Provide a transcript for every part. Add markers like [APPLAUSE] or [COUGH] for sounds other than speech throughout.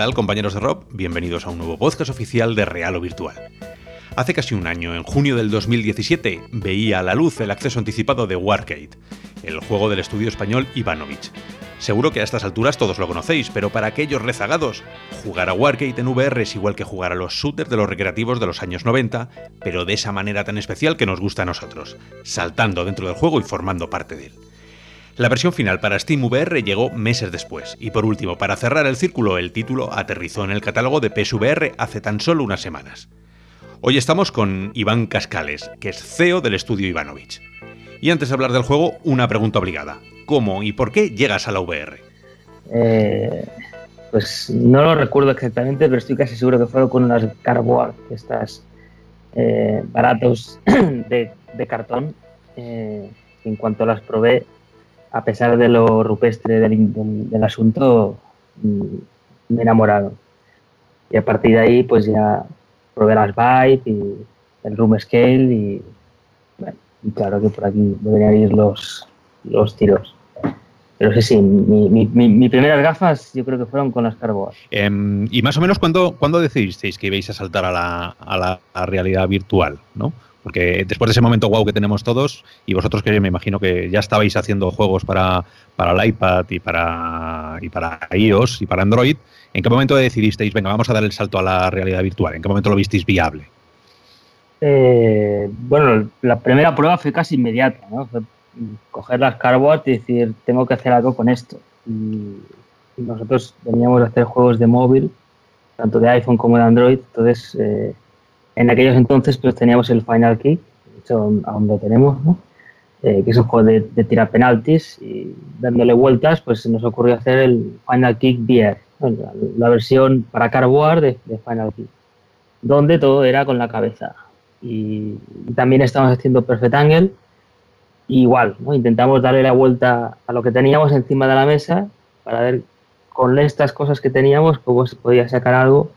buenas, ¿qué tal compañeros de Rob? Bienvenidos a un nuevo podcast oficial de Real o Virtual. Hace casi un año, en junio del 2017, veía a la luz el acceso anticipado de Wargate, el juego del estudio español Ivanovich. Seguro que a estas alturas todos lo conocéis, pero para aquellos rezagados, jugar a Wargate en VR es igual que jugar a los shooters de los recreativos de los años 90, pero de esa manera tan especial que nos gusta a nosotros, saltando dentro del juego y formando parte de él. La versión final para Steam VR llegó meses después, y por último, para cerrar el círculo, el título aterrizó en el catálogo de PSVR hace tan solo unas semanas. Hoy estamos con Iván Cascales, que es CEO del estudio Ivanovich. Y antes de hablar del juego, una pregunta obligada. ¿Cómo y por qué llegas a la VR? Eh, pues no lo recuerdo exactamente, pero estoy casi seguro que fueron con unas cardboard, estas eh, baratos [CLEARS THROAT] de, cartón. Eh, en cuanto las probé, a pesar de lo rupestre del, asunto, mm, me he enamorado. Y a partir de ahí, pues ya probé las Vibe y el Room Scale y, claro que por aquí deberían ir los, los tiros. Pero sí, sí, mi, primeras gafas yo creo que fueron con las Carboas. Em, y más o menos, ¿cuándo, ¿cuándo decidisteis que ibais a saltar a la, a la realidad virtual? ¿no? Porque después de ese momento wow que tenemos todos, y vosotros que me imagino que ya estabais haciendo juegos para, para el iPad y para, y para iOS y para Android, ¿en qué momento decidisteis, venga, vamos a dar el salto a la realidad virtual? ¿En qué momento lo visteis viable? Eh, bueno, la primera prueba fue casi inmediata, ¿no? Fue coger las cardboard y decir, tengo que hacer algo con esto. Y, nosotros veníamos a hacer juegos de móvil, tanto de iPhone como de Android, entonces... Eh, en aquellos entonces pues teníamos el Final Kick, de hecho aún lo tenemos, ¿no? Eh, que es un juego de, tirar penaltis y dándole vueltas pues nos ocurrió hacer el Final Kick VR, la, versión para cardboard de, Final Kick, donde todo era con la cabeza. Y, también estamos haciendo Perfect Angle, igual, ¿no? intentamos darle la vuelta a lo que teníamos encima de la mesa para ver con estas cosas que teníamos cómo se podía sacar algo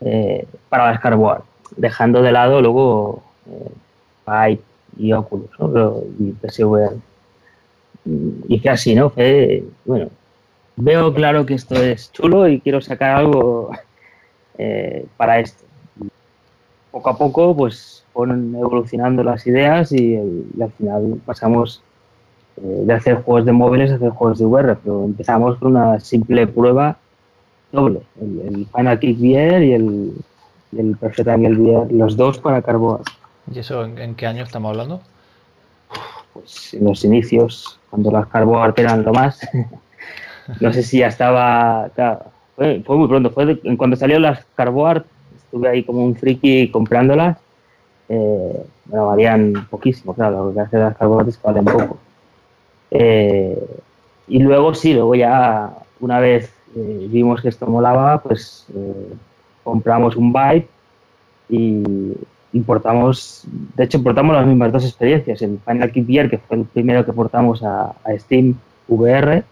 eh, para las cardboard dejando de lado luego eh, y Oculus ¿no? y PSVR. Y que así, ¿no? bueno, veo claro que esto es chulo y quiero sacar algo [LAUGHS] eh, para esto. Poco a poco, pues fueron evolucionando las ideas y, al final pasamos eh, de hacer juegos de móviles a hacer juegos de VR, pero empezamos con una simple prueba doble, el, Final Kick VR y el, el Perfect Angle los dos para Carbon. ¿Y eso en, qué año estamos hablando? Pues en los inicios, cuando las Carbon eran lo más. [LAUGHS] no sé si ya estaba. fue, muy pronto, fue cuando salieron las Carboard, estuve ahí como un friki comprándolas. Eh, bueno, valían poquísimo, claro, lo que hace las Carboard es que valen poco. Eh, y luego sí, luego ya una vez eh, vimos que esto molaba, pues eh, compramos un byte y importamos, de hecho importamos las mismas dos experiencias, el Final Kit VR, que fue el primero que portamos a, Steam VR,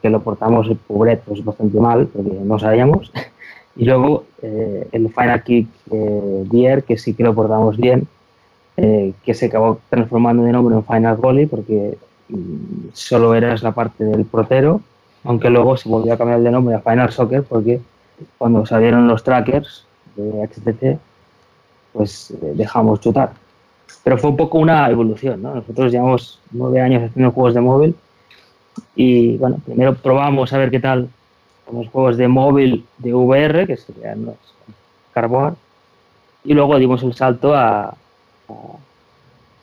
que lo portamos pobre, pues bastante mal, porque no sabíamos, y luego eh, el Final Kick eh, que sí que lo portamos bien, eh, que se acabó transformando de nombre en Final Goalie, porque mm, solo eras la parte del protero, aunque luego se volvió a cambiar de nombre a Final Soccer, porque cuando salieron los trackers de HTC, pues eh, dejamos chutar. Pero fue un poco una evolución, ¿no? Nosotros llevamos nueve años haciendo juegos de móvil y, bueno, primero probamos a ver qué tal con los juegos de móvil de VR, que serían los Carbon, y luego dimos el salto a,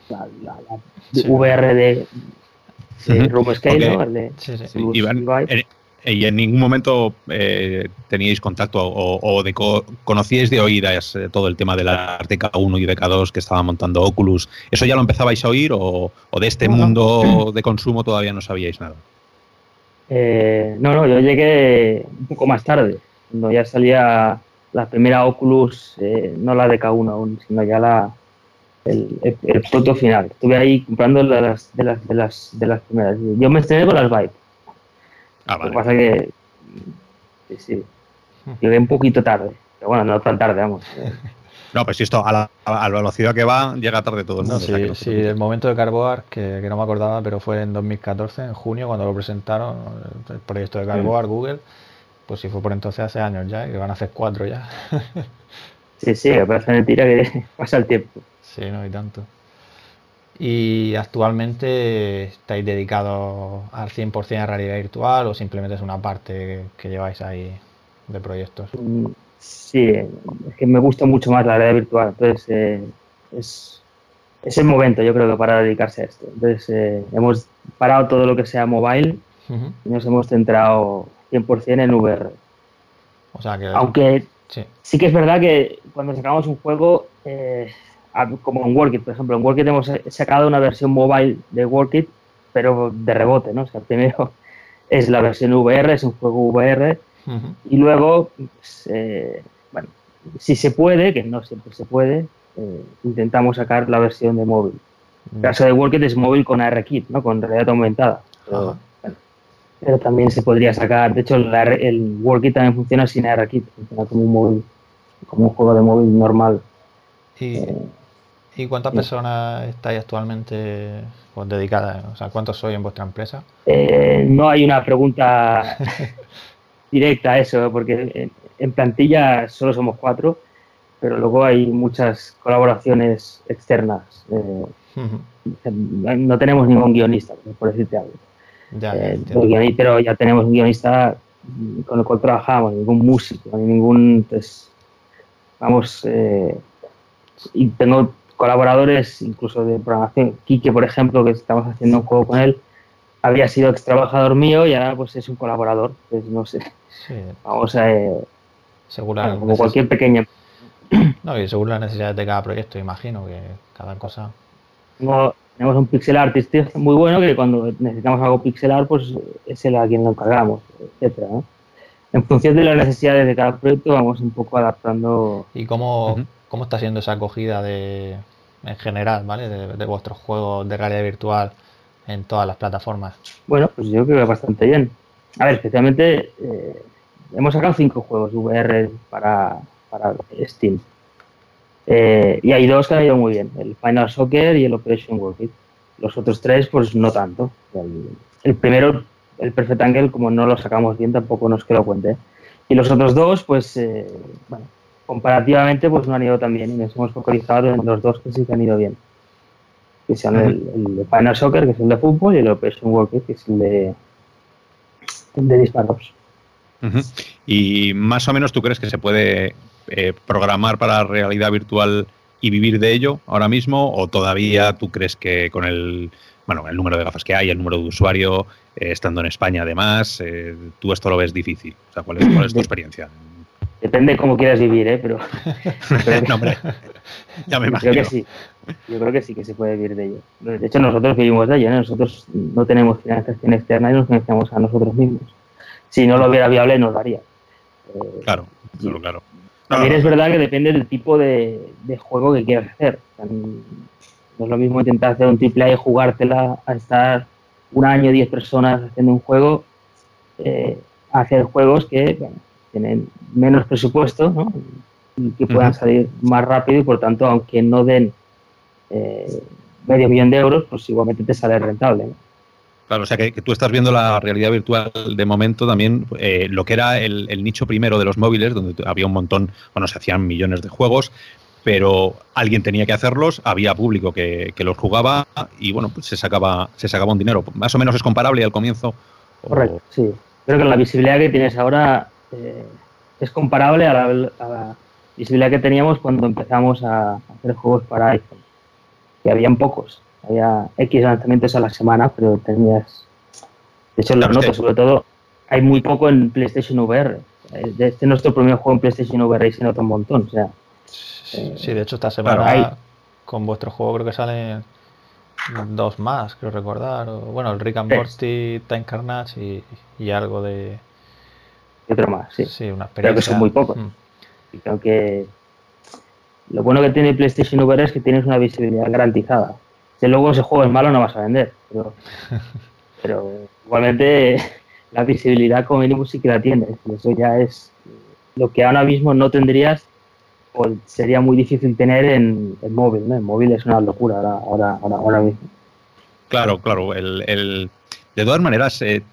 la, VR de, de Scale, ¿no? de, y en ningún momento eh, teníais contacto o, de conocíais de oídas eh, todo el tema del Arte K1 y de K2 que estaba montando Oculus. ¿Eso ya lo empezabais a oír o, de este mundo de consumo todavía no sabíais nada? Eh, no, no, yo llegué un poco más tarde, cuando ya salía la primera Oculus, no la de K1 aún, sino ya la, el, el, final. Estuve ahí comprando las, de, las, de, las, de las primeras. Yo me estrené con las Vibe Ah, Lo que pasa es que sí, llegué un poquito tarde, pero bueno, no tan tarde, vamos. [LAUGHS] No, pues si esto a la, velocidad que va, llega tarde todo el mundo. sí, sí, el momento de Carboar, que, no me acordaba, pero fue en 2014, en junio, cuando lo presentaron, el proyecto de Carboar, Google. Pues si fue por entonces hace años ya, que van a hacer cuatro ya. [LAUGHS] sí, sí, me parece mentira que [LAUGHS] pasa el tiempo. Sí, no hay tanto. ¿Y actualmente estáis dedicados al 100% a realidad virtual o simplemente es una parte que lleváis ahí de proyectos? Sí, es que me gusta mucho más la realidad virtual. Entonces, eh, es, es, el momento, yo creo que para dedicarse a esto. Entonces, eh, hemos parado todo lo que sea mobile y nos hemos centrado 100% en VR. O sea que... Aunque sí. que es verdad que cuando sacamos un juego... Eh, como en Workit, por ejemplo, en Workit hemos sacado una versión mobile de Workit, pero de rebote, ¿no? O sea, primero [LAUGHS] es la versión VR, es un juego VR, y luego, pues, eh, bueno, si se puede, que no siempre se puede, eh, intentamos sacar la versión de móvil. El caso de Workit es móvil con ARKit, ¿no? Con realidad aumentada. Pero, también se podría sacar, de hecho, el, el Workit también funciona sin ARKit, funciona como un móvil, como un juego de móvil normal. Y... Eh, ¿Y cuántas personas estáis actualmente pues, dedicadas? O sea, ¿cuántos sois en vuestra empresa? Eh, no hay una pregunta [LAUGHS] directa a eso, porque en plantilla solo somos cuatro, pero luego hay muchas colaboraciones externas. Eh, no tenemos ningún guionista, por decirte algo. Eh, pero ya tenemos un guionista con el cual trabajamos, ningún músico, ni ningún. Pues, vamos, y tengo colaboradores, incluso de programación. Quique, por ejemplo, que estamos haciendo un juego con él, había sido ex trabajador mío y ahora pues es un colaborador. Pues no sé. Vamos a. Eh, como cualquier pequeña. No, y según las necesidades de cada proyecto, imagino que cada cosa. tenemos un pixel artist muy bueno que cuando necesitamos algo pixelar, pues es el a quien lo encargamos, etcétera. En función de las necesidades de cada proyecto, vamos un poco adaptando. ¿Y cómo, ¿Cómo está siendo esa acogida de, en general, ¿vale? De, vuestros juegos de realidad virtual en todas las plataformas? Bueno, pues yo creo que bastante bien. A ver, especialmente eh, hemos sacado cinco juegos VR para, Steam. Eh, y hay dos que han ido muy bien, el Final Soccer y el Operation World Los otros tres, pues no tanto. El, primero, el Perfect Angle, como no lo sacamos bien, tampoco nos que lo cuente. Y los otros dos, pues, eh, bueno, comparativamente pues no han ido tan bien y nos hemos focalizado en los dos que sí que han ido bien. Que son el, de Final Soccer, que es el de fútbol, y el Operation Walker, que es el de, de disparos. Y más o menos tú crees que se puede eh, programar para realidad virtual y vivir de ello ahora mismo o todavía tú crees que con el bueno el número de gafas que hay el número de usuario eh, estando en España además eh, tú esto lo ves difícil o sea cuál es, cuál es tu experiencia Depende de cómo quieras vivir, ¿eh? Pero. [LAUGHS] no, hombre. Ya me imagino. Creo que sí. Yo creo que sí que se puede vivir de ello. De hecho, nosotros vivimos de ello, ¿eh? Nosotros no tenemos financiación externa y nos financiamos a nosotros mismos. Si no lo hubiera viable, nos daría. Eh, claro, claro, claro. También es verdad que depende del tipo de, juego que quieras hacer. no es lo mismo intentar hacer un triple A y jugártela a estar un año, diez personas haciendo un juego, eh, hacer juegos que, tienen menos presupuesto ¿no? y que puedan salir más rápido y por tanto, aunque no den eh, medio millón de euros, pues igualmente te sale rentable. Claro, o sea que, tú estás viendo la realidad virtual de momento también, eh, lo que era el, nicho primero de los móviles, donde había un montón, bueno, se hacían millones de juegos, pero alguien tenía que hacerlos, había público que, los jugaba y bueno, pues se sacaba, se sacaba un dinero. Más o menos es comparable al comienzo. Correcto, sí. Creo que la visibilidad que tienes ahora eh, es comparable a la, visibilidad que teníamos cuando empezamos a hacer juegos para iPhone, que habían pocos, había X lanzamientos a la semana, pero tenías, de hecho, las notas, sobre todo, hay muy poco en PlayStation VR. Este es nuestro primer juego en PlayStation VR y se nota un montón. O sea, sí, de hecho, esta semana con vuestro juego creo que salen dos más, creo recordar. bueno, el Rick and Morty, Time Carnage y algo de, y otro más, sí. Sí, una Creo que son muy pocos. Mm. Y creo que lo bueno que tiene PlayStation VR es que tienes una visibilidad garantizada. Si luego ese juego es malo no vas a vender. Pero, [LAUGHS] igualmente [LAUGHS] la visibilidad como mínimo sí que la tienes. eso ya es lo que ahora mismo no tendrías o sería muy difícil tener en, el móvil. ¿no? El móvil es una locura ahora, ahora, ahora, mismo. Claro, claro. El, el, de todas maneras, eh,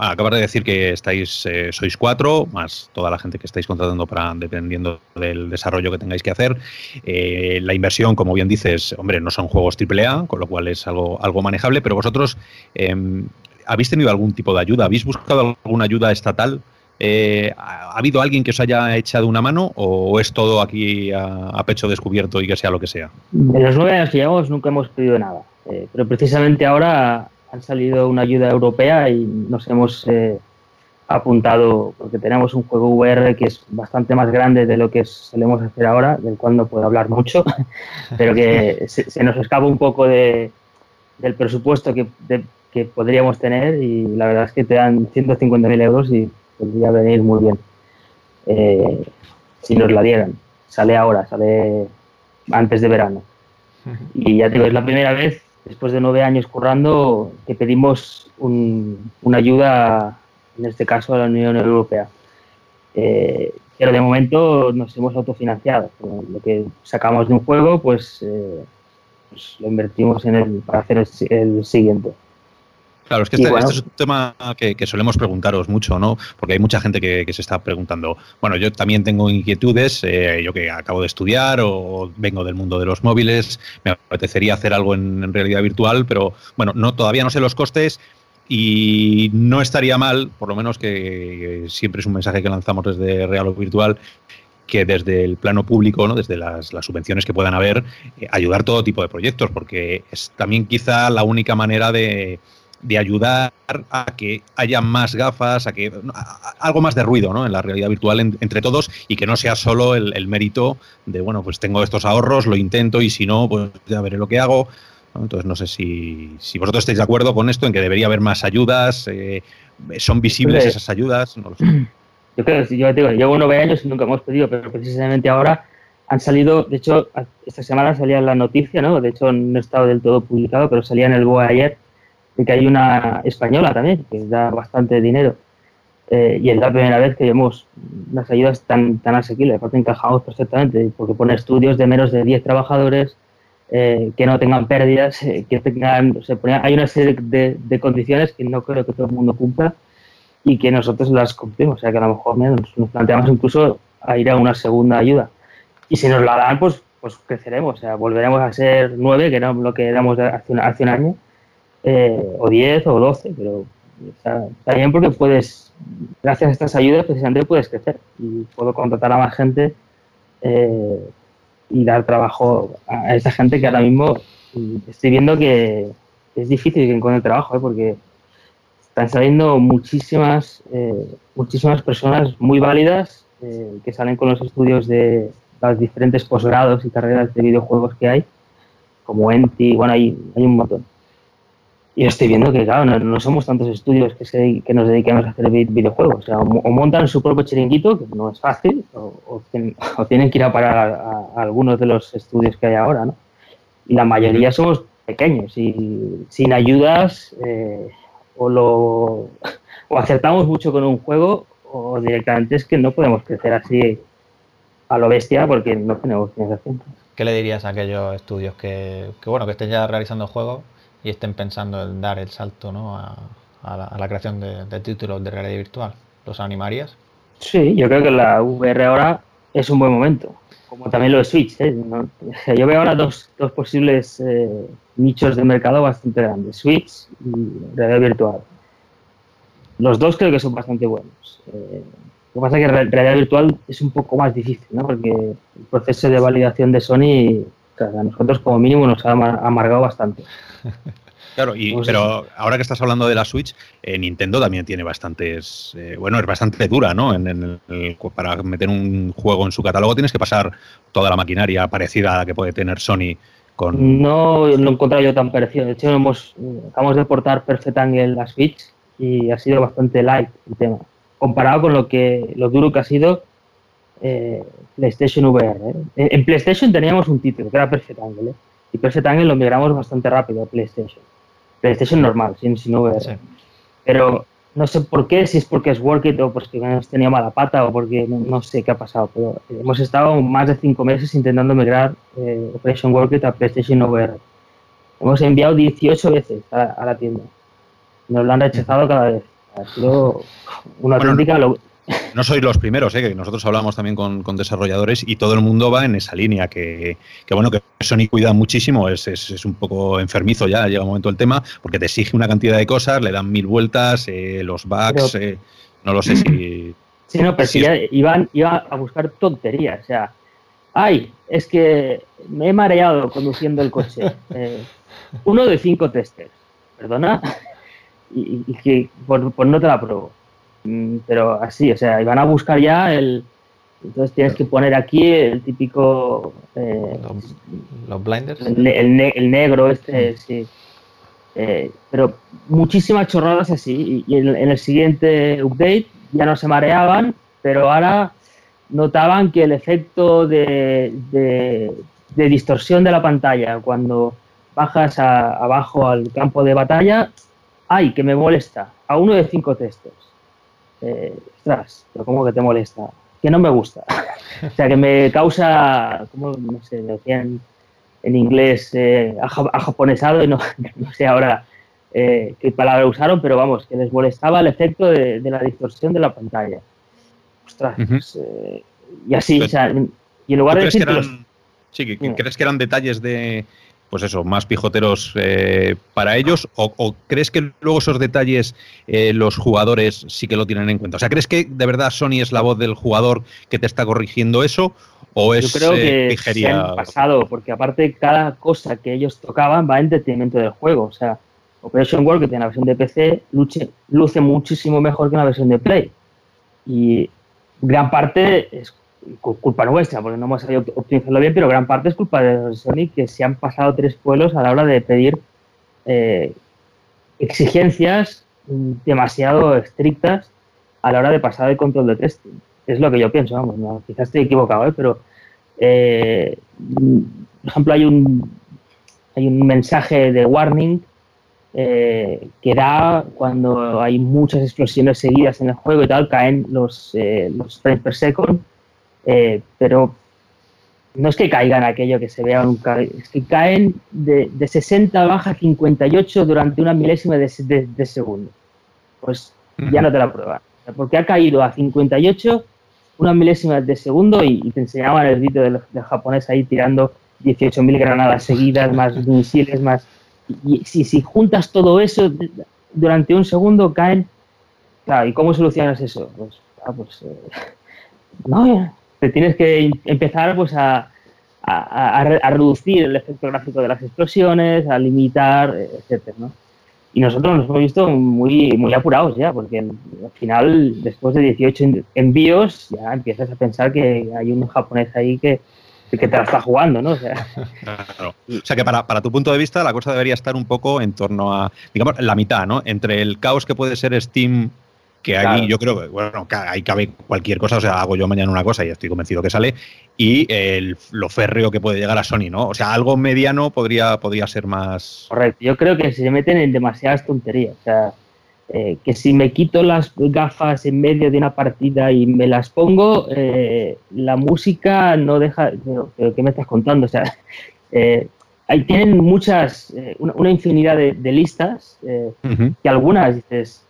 acabas de decir que estáis, eh, sois cuatro, más toda la gente que estáis contratando para dependiendo del desarrollo que tengáis que hacer. Eh, la inversión, como bien dices, hombre, no son juegos AAA, con lo cual es algo, algo manejable, pero vosotros em, habéis tenido algún tipo de ayuda, habéis buscado alguna ayuda estatal. Eh, ¿Ha habido alguien que os haya echado una mano o es todo aquí a, pecho descubierto y que sea lo que sea? En los nueve años que llevamos nunca hemos pedido nada, pero precisamente ahora han salido una ayuda europea y nos hemos eh, apuntado porque tenemos un juego VR que es bastante más grande de lo que solemos hacer ahora, del cual no puedo hablar mucho, [LAUGHS] pero que [LAUGHS] se, nos escapa un poco de, del presupuesto que, que, podríamos tener y la verdad es que te dan 150.000 euros y podría venir muy bien eh, si nos la dieran. Sale ahora, sale antes de verano. [LAUGHS] Y ya te digo, es la primera vez después de nueve años currando, que pedimos una ayuda, en este caso a la Unión Europea. Eh, pero de momento nos hemos autofinanciado. Lo que sacamos de un juego, pues, eh, pues lo invertimos en el, para hacer el siguiente. Claro, es que este, este, es un tema que, solemos preguntaros mucho, ¿no? Porque hay mucha gente que, se está preguntando, bueno, yo también tengo inquietudes, eh, yo que acabo de estudiar o vengo del mundo de los móviles, me apetecería hacer algo en, realidad virtual, pero bueno, no todavía no sé los costes y no estaría mal, por lo menos que, siempre es un mensaje que lanzamos desde Real o Virtual, que desde el plano público, ¿no? desde las, subvenciones que puedan haber, eh, ayudar todo tipo de proyectos, porque es también quizá la única manera de de ayudar a que haya más gafas, a que algo más de ruido ¿no? en la realidad virtual entre todos y que no sea solo el, mérito de, bueno, pues tengo estos ahorros, lo intento y si no, pues ya veré lo que hago. Entonces no sé si, si, vosotros estáis de acuerdo con esto, en que debería haber más ayudas, eh, son visibles esas ayudas, no lo sé. [CLEARS THROAT] Yo creo, yo digo, llevo nueve años y nunca hemos pedido, pero precisamente ahora han salido, de hecho, esta semana salía la noticia, ¿no? De hecho, no he estado del todo publicado, pero salía en el BOE ayer, de que hay una española también, que da bastante dinero. Eh, y es la primera vez que vemos las ayudas tan, tan asequibles, porque encajamos perfectamente, porque pone estudios de menos de 10 trabajadores, eh, que no tengan pérdidas, eh, que tengan, hay una serie de, de, condiciones que no creo que todo el mundo cumpla y que nosotros las cumplimos, o sea que a lo mejor nos, nos, planteamos incluso a ir a una segunda ayuda. Y si nos la dan, pues, pues creceremos, o sea, volveremos a ser nueve, que era lo que éramos hace, hace un año, eh, o 10 o 12, pero está, bien porque puedes, gracias a estas ayudas, precisamente puedes crecer y puedo contratar a más gente eh, y dar trabajo a esa gente que ahora mismo estoy viendo que es difícil que encuentre trabajo, ¿eh? porque están saliendo muchísimas, muchísimas personas muy válidas que salen con los estudios de los diferentes posgrados y carreras de videojuegos que hay, como Enti, bueno, hay, hay un montón. Y estoy viendo que, claro, no, somos tantos estudios que, se, que nos dediquemos a hacer videojuegos. O, sea, o, montan su propio chiringuito, que no es fácil, o, tienen que ir a parar a, algunos de los estudios que hay ahora, ¿no? Y la mayoría somos pequeños y sin ayudas eh, o, lo, o acertamos mucho con un juego o directamente es que no podemos crecer así a lo bestia porque no tenemos financiación. ¿Qué le dirías a aquellos estudios que, que bueno, que estén ya realizando juegos y estén pensando en dar el salto ¿no? a, la, creación de, títulos de realidad virtual. ¿Los animarías? Sí, yo creo que la VR ahora es un buen momento, como también lo de Switch. ¿eh? Yo veo ahora dos, dos posibles eh, nichos de mercado bastante grandes, Switch y realidad virtual. Los dos creo que son bastante buenos. Eh, lo que pasa es que realidad virtual es un poco más difícil, ¿no? porque el proceso de validación de Sony a nosotros como mínimo nos ha amargado bastante. [LAUGHS] Claro, y, pero ahora que estás hablando de la Switch, eh, Nintendo también tiene bastantes, eh, bueno, es bastante dura, ¿no? En, para meter un juego en su catálogo tienes que pasar toda la maquinaria parecida a la que puede tener Sony con... No lo he encontrado yo tan parecido. De hecho, hemos, acabamos de portar Perfect Angle la Switch y ha sido bastante light el tema. Comparado con lo que lo duro que ha sido eh, PlayStation VR. ¿eh? En, PlayStation teníamos un título que era Perfect Angle, ¿eh? y Perfect Angle lo migramos bastante rápido a PlayStation. PlayStation normal, sin, sin VR. Pero no sé por qué, si es porque es Work It o porque hemos tenido mala pata o porque no, sé qué ha pasado, pero hemos estado más de cinco meses intentando migrar Operation Work It a PlayStation VR. Hemos enviado 18 veces a, la tienda. Nos lo han rechazado cada vez. Ha sido una auténtica no sois los primeros, ¿eh? que nosotros hablamos también con, desarrolladores y todo el mundo va en esa línea, que, bueno, que Sony cuida muchísimo, es, es, un poco enfermizo ya, llega un momento el tema, porque te exige una cantidad de cosas, le dan mil vueltas, eh, los bugs, eh, no lo sé si... [CLEARS THROAT] Sí, no, pero si ya iban, a buscar tonterías, o sea, ay, es que me he mareado conduciendo el coche. Eh, uno de cinco testers, perdona, [LAUGHS] y, que por, por no te la pruebo. Mm, pero así, o sea, iban a buscar ya el... Entonces tienes que poner aquí el típico... Eh, los, blinders. El, negro este, sí. Eh, pero muchísimas chorradas así. Y, en, el siguiente update ya no se mareaban, pero ahora notaban que el efecto de, de, distorsión de la pantalla cuando bajas abajo al campo de batalla, ¡ay, que me molesta! A uno de cinco textos eh, ostras, pero ¿cómo que te molesta? Que no me gusta. o sea, que me causa, como no sé, me decían en inglés, eh, a, japonesado y [LAUGHS] no, sé ahora eh, qué palabra usaron, pero vamos, que les molestaba el efecto de, la distorsión de la pantalla. Ostras, pues, eh, y así, o sea, y en lugar de decir... sí, ¿crees que eran detalles de, pues eso, más pijoteros eh, para ellos? O, crees que luego esos detalles eh, los jugadores sí que lo tienen en cuenta? O sea, ¿crees que de verdad Sony es la voz del jugador que te está corrigiendo eso? ¿O es Yo creo que eh, se han pasado, porque aparte cada cosa que ellos tocaban va en detrimento del juego. O sea, Operation World, que tiene la versión de PC, luce, luce muchísimo mejor que una versión de Play. Y gran parte es culpa nuestra, porque no hemos sabido optimizarlo bien, pero gran parte es culpa de Sony que se han pasado tres pueblos a la hora de pedir eh, exigencias demasiado estrictas a la hora de pasar el control de testing. Es lo que yo pienso, vamos, quizás estoy equivocado, ¿eh? pero eh, por ejemplo hay un hay un mensaje de warning que da cuando hay muchas explosiones seguidas en el juego y tal, caen los, los frames per second eh, pero no es que caigan aquello que se vea nunca, es que caen de, de 60 baja 58 durante una milésima de, segundo. Pues ya no te la prueban. Porque ha caído a 58 una milésima de segundo y, te enseñaban el vídeo del, japonés ahí tirando 18.000 granadas seguidas, más [LAUGHS] misiles, más... Y, si, si juntas todo eso durante un segundo, caen... Claro, ¿y cómo solucionas eso? Pues, ah, pues eh, [LAUGHS] no, te tienes que empezar pues a, reducir el efecto gráfico de las explosiones, a limitar, etcétera, ¿no? Y nosotros nos hemos visto muy, muy apurados ya, porque al final, después de 18 envíos, ya empiezas a pensar que hay un japonés ahí que, que te la está jugando, ¿no? O sea, [LAUGHS] o sea que para, para, tu punto de vista la cosa debería estar un poco en torno a, digamos, la mitad, ¿no? Entre el caos que puede ser Steam que ahí yo creo que, bueno, ahí cabe cualquier cosa, o sea, hago yo mañana una cosa y estoy convencido que sale, y el, lo férreo que puede llegar a Sony, ¿no? O sea, algo mediano podría, podría ser más... Correcto, yo creo que se meten en demasiadas tonterías, o sea, eh, que si me quito las gafas en medio de una partida y me las pongo, eh, la música no deja... ¿Qué me estás contando? O sea, [LAUGHS] eh, ahí tienen muchas, una, infinidad de, listas, que algunas dices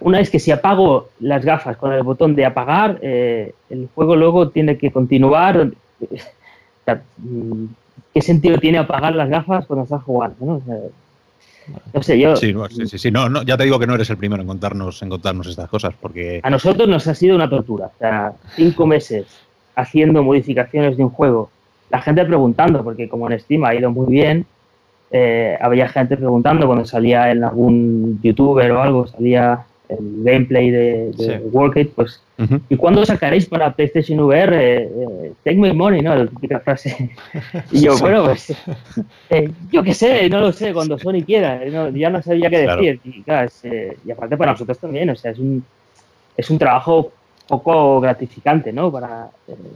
una vez que si apago las gafas con el botón de apagar, eh, el juego luego tiene que continuar. [LAUGHS] Mm, ¿Qué sentido tiene apagar las gafas cuando estás jugando? ¿no? sé, yo... Sí, sí, sí, No, ya te digo que no eres el primero en contarnos, en contarnos estas cosas, porque... A nosotros nos ha sido una tortura. O sea, cinco meses haciendo modificaciones de un juego. La gente preguntando, porque como en Steam ha ido muy bien, eh, había gente preguntando cuando salía en algún youtuber o algo, salía el gameplay de, de pues, ¿y cuándo sacaréis para PlayStation VR? Eh, eh, take my money, ¿no? La típica frase. [LAUGHS] y yo, bueno, pues, eh, yo qué sé, no lo sé, cuando Sony quiera, ya no sabía qué decir. Y, y, aparte para nosotros también, o sea, es un, es un trabajo poco gratificante, ¿no? Para,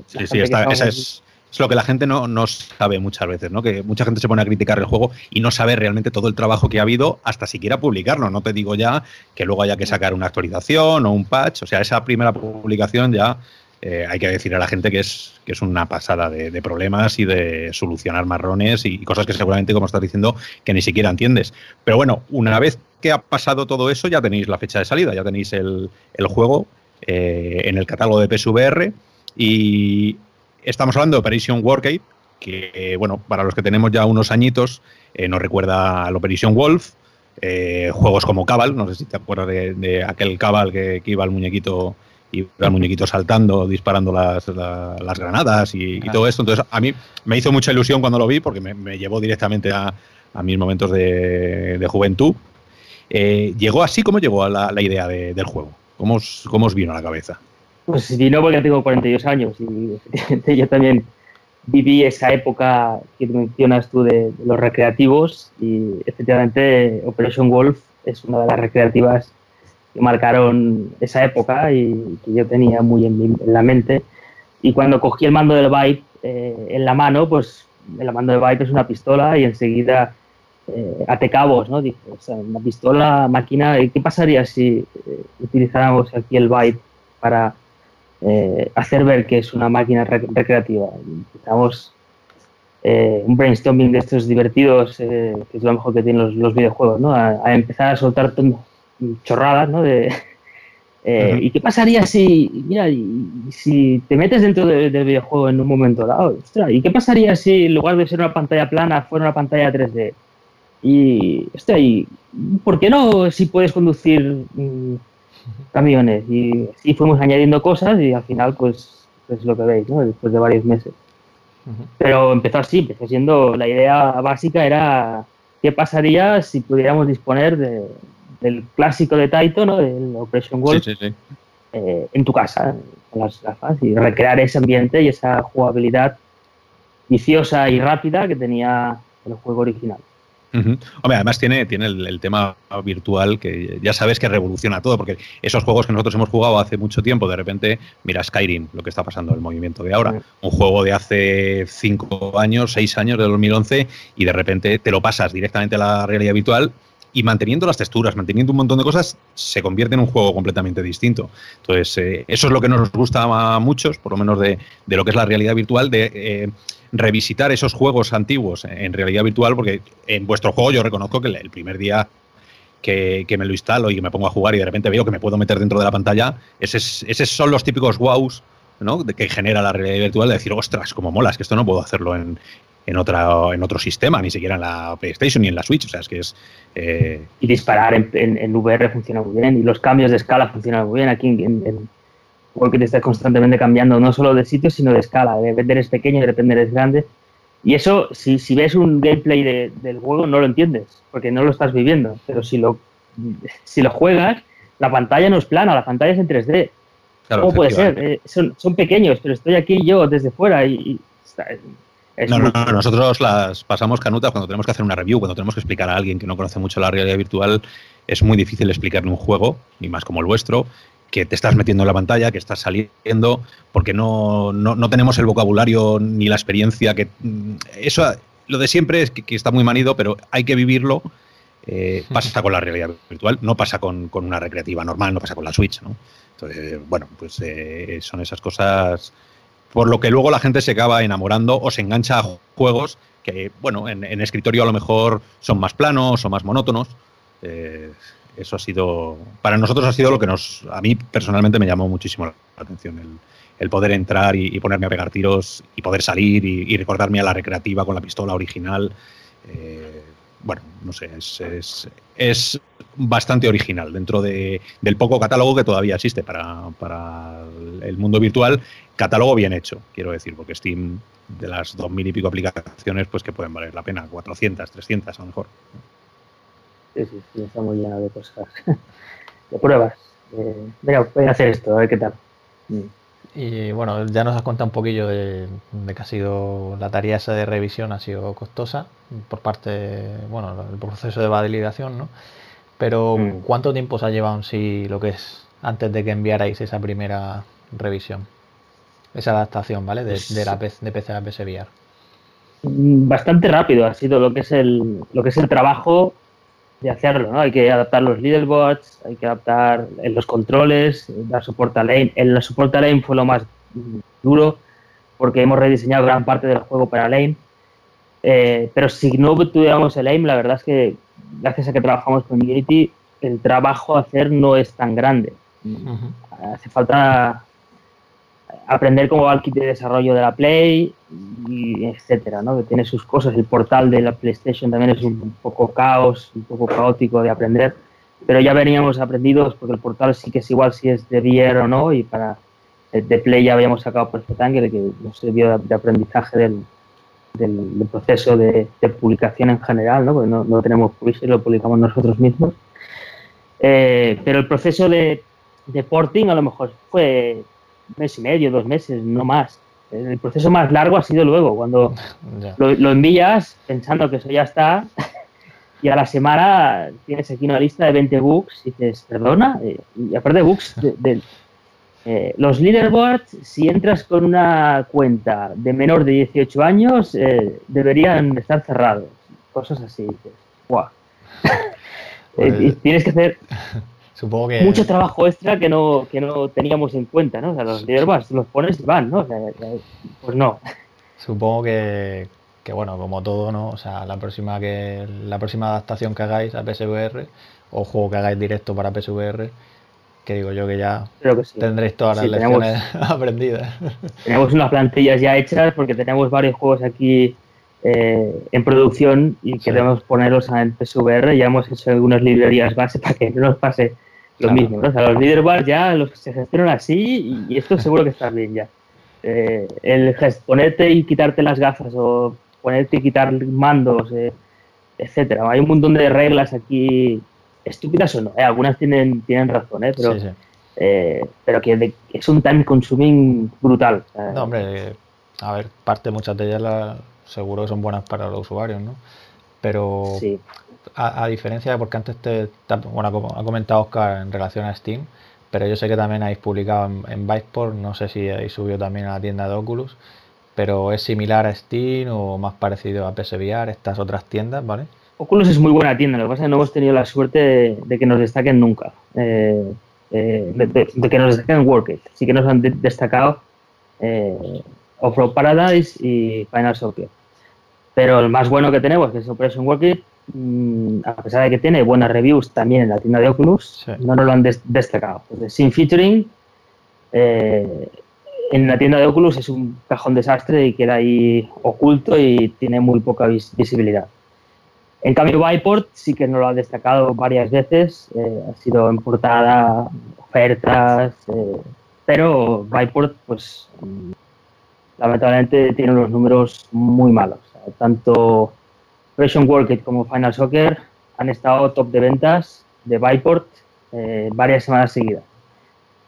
sí, sí, esa es es lo que la gente no, no, sabe muchas veces, ¿no? Que mucha gente se pone a criticar el juego y no sabe realmente todo el trabajo que ha habido hasta siquiera publicarlo. No te digo ya que luego haya que sacar una actualización o un patch. O sea, esa primera publicación ya eh, hay que decir a la gente que es, que es una pasada de, problemas y de solucionar marrones y cosas que seguramente, como estás diciendo, que ni siquiera entiendes. Pero bueno, una vez que ha pasado todo eso, ya tenéis la fecha de salida, ya tenéis el, juego eh, en el catálogo de PSVR y estamos hablando de Operation Wargate, que, bueno, para los que tenemos ya unos añitos, eh, nos recuerda al Operation Wolf, juegos como Cabal, no sé si te acuerdas de, aquel Cabal que, que, iba al muñequito y el muñequito saltando, disparando las, las granadas y, todo esto. Entonces, a mí me hizo mucha ilusión cuando lo vi porque me, llevó directamente a, a, mis momentos de, juventud. Eh, ¿Llegó así? ¿Cómo llegó a la, la idea del juego? ¿Cómo os, ¿Cómo os, vino a la cabeza? Pues vino porque tengo 42 años y [LAUGHS] yo también viví esa época que mencionas tú de, de los recreativos y efectivamente Operation Wolf es una de las recreativas que marcaron esa época y que yo tenía muy en, la mente. Y cuando cogí el mando del Vibe eh, en la mano, pues el mando del Vibe es una pistola y enseguida eh, ate cabos, ¿no? Dije, o sea, una pistola, máquina, ¿qué pasaría si eh, utilizáramos aquí el Vibe para eh, hacer ver que es una máquina recreativa? Empezamos un brainstorming de estos divertidos, que es lo mejor que tienen los, videojuegos, ¿no? A, a empezar a soltar chorradas, ¿no? De, [LAUGHS] eh, ¿Y qué pasaría si, mira, si te metes dentro del videojuego en un momento dado? ¿Y qué pasaría si en lugar de ser una pantalla plana fuera una pantalla 3D? Y, ostras, ¿y por qué no si puedes conducir mm, camiones? Y así fuimos añadiendo cosas y al final, pues, es lo que veis, ¿no? Después de varios meses. Pero empezó así, empezó siendo, la idea básica era qué pasaría si pudiéramos disponer de, del clásico de Taito, ¿no? Del Operation Wolf, eh, en tu casa, con las gafas, y recrear ese ambiente y esa jugabilidad viciosa y rápida que tenía el juego original. Hombre, además tiene, tiene el, tema virtual que ya sabes que revoluciona todo, porque esos juegos que nosotros hemos jugado hace mucho tiempo, de repente, mira Skyrim, lo que está pasando, el movimiento de ahora, un juego de hace 5 años, 6 años, de 2011, y de repente te lo pasas directamente a la realidad virtual y manteniendo las texturas, manteniendo un montón de cosas, se convierte en un juego completamente distinto. Entonces, eh, eso es lo que nos gusta a muchos, por lo menos de, lo que es la realidad virtual, de eh, revisitar esos juegos antiguos en realidad virtual, porque en vuestro juego yo reconozco que el primer día que, me lo instalo y me pongo a jugar y de repente veo que me puedo meter dentro de la pantalla, esos, esos son los típicos wows ¿no? de que genera la realidad virtual de decir, ostras, como molas, que esto no puedo hacerlo en, en, otra, en otro sistema, ni siquiera en la PlayStation ni en la Switch. O sea, es que es. Eh, y disparar en, en, VR funciona muy bien, y los cambios de escala funcionan muy bien. Aquí en, en porque te estás constantemente cambiando no solo de sitio, sino de escala. De repente eres pequeño, de repente eres grande. Y eso, si, si ves un gameplay del juego, no lo entiendes, porque no lo estás viviendo. Pero si lo, si lo juegas, la pantalla no es plana, la pantalla es en 3D. ¿Cómo puede ser? Eh, son, son, pequeños, pero estoy aquí yo desde fuera y, no, no, no, nosotros las pasamos canutas cuando tenemos que hacer una review, cuando tenemos que explicar a alguien que no conoce mucho la realidad virtual, es muy difícil explicarle un juego, ni más como el vuestro, que te estás metiendo en la pantalla, que estás saliendo, porque no, no, tenemos el vocabulario ni la experiencia que... Mm, eso, lo de siempre es que, está muy manido, pero hay que vivirlo. Eh, pasa con la realidad virtual, no pasa con, con, una recreativa normal, no pasa con la Switch, ¿no? Entonces, bueno, pues eh, son esas cosas por lo que luego la gente se acaba enamorando o se engancha a juegos que, bueno, en, escritorio a lo mejor son más planos o más monótonos. Eh, eso ha sido, para nosotros ha sido lo que nos, a mí personalmente me llamó muchísimo la atención, el, poder entrar y, ponerme a pegar tiros y poder salir y, recordarme a la recreativa con la pistola original. Eh, bueno, no sé, es, es, bastante original dentro de, del poco catálogo que todavía existe para, para, el mundo virtual. Catálogo bien hecho, quiero decir, porque Steam, de las dos mil y pico aplicaciones, pues que pueden valer la pena, 400, 300 a lo mejor. Sí, sí, sí, está muy lleno de cosas, [LAUGHS] de pruebas. Eh, voy a hacer esto, a ver qué tal. Mm. Y bueno, ya nos has contado un poquillo de, que ha sido la tarea esa de revisión ha sido costosa por parte, bueno, el proceso de validación, ¿no? Pero mm. ¿cuánto tiempo os ha llevado en sí lo que es antes de que enviarais esa primera revisión? Esa adaptación, ¿vale? De, la de PC a PSVR. Mm, bastante rápido ha sido lo que es el, lo que es el trabajo de hacerlo, ¿no? Hay que adaptar los leaderboards, hay que adaptar los controles, dar soporte a lane. El soporte a lane fue lo más duro porque hemos rediseñado gran parte del juego para Lame. Eh, pero si no tuviéramos el aim, la verdad es que gracias a que trabajamos con Unity, el trabajo a hacer no es tan grande. Hace falta aprender cómo va el kit de desarrollo de la Play, y etcétera, ¿no? Que tiene sus cosas. El portal de la PlayStation también es un poco caos, un poco caótico de aprender, pero ya veníamos aprendidos porque el portal sí que es igual si es de VR o no, y para el de Play ya habíamos sacado Perfect Angle, que nos sirvió de, aprendizaje del, del, proceso de, publicación en general, ¿no? Porque no, no tenemos publisher, lo publicamos nosotros mismos. Eh, pero el proceso de, de porting a lo mejor fue mes y medio, dos meses, no más. El proceso más largo ha sido luego, cuando [LAUGHS] lo, envías pensando que eso ya está [LAUGHS] y a la semana tienes aquí una lista de 20 bugs y dices, perdona, eh, y aparte de bugs, [LAUGHS] de, eh, los leaderboards, si entras con una cuenta de menor de 18 años, eh, deberían estar cerrados. Cosas así. Dices, pues, tienes que hacer Mucho trabajo extra que no, que no teníamos en cuenta, ¿no? O sea, los hierbas los pones y van, ¿no? pues no. Supongo que, que, bueno, como todo, ¿no? O sea, la próxima, que, la próxima adaptación que hagáis a PSVR o juego que hagáis directo para PSVR, que digo yo que ya tendréis todas las lecciones [LAUGHS] aprendidas. Tenemos unas plantillas ya hechas porque tenemos varios juegos aquí eh, en producción y queremos ponerlos en PSVR. Ya hemos hecho algunas librerías base para que no nos pase lo mismo, ¿no? O sea, los leaderboards ya los se gestionan así y, esto seguro que está bien ya. Eh, el ponerte y quitarte las gafas o ponerte y quitar mandos, eh, etcétera. Hay un montón de reglas aquí estúpidas o no. ¿eh? Algunas tienen, tienen razón, ¿eh? pero, pero que es un time consuming brutal. No, hombre, a ver, parte muchas de ellas seguro que son buenas para los usuarios, ¿no? Pero sí a, diferencia de porque antes te, bueno, ha comentado Oscar en relación a Steam, pero yo sé que también habéis publicado en, en no sé si habéis subido también a la tienda de Oculus, pero es similar a Steam o más parecido a PSVR, estas otras tiendas, ¿vale? Oculus es muy buena tienda, lo que pasa es que no hemos tenido la suerte de, que nos destaquen nunca, eh, eh, de, que nos destaquen Workit. Sí que nos han destacado eh, Off-Road Paradise y Final Soccer. Pero el más bueno que tenemos, que es Operation Workit, Mm, a pesar de que tiene buenas reviews también en la tienda de Oculus, no nos lo han destacado. sin featuring, eh, en la tienda de Oculus es un cajón desastre y queda ahí oculto y tiene muy poca visibilidad. En cambio, Viport sí que nos lo ha destacado varias veces, eh, ha sido en portada, ofertas, eh, pero Viport, pues lamentablemente tiene unos números muy malos. Tanto Operation World como Final Soccer han estado top de ventas de Byport eh, varias semanas seguidas.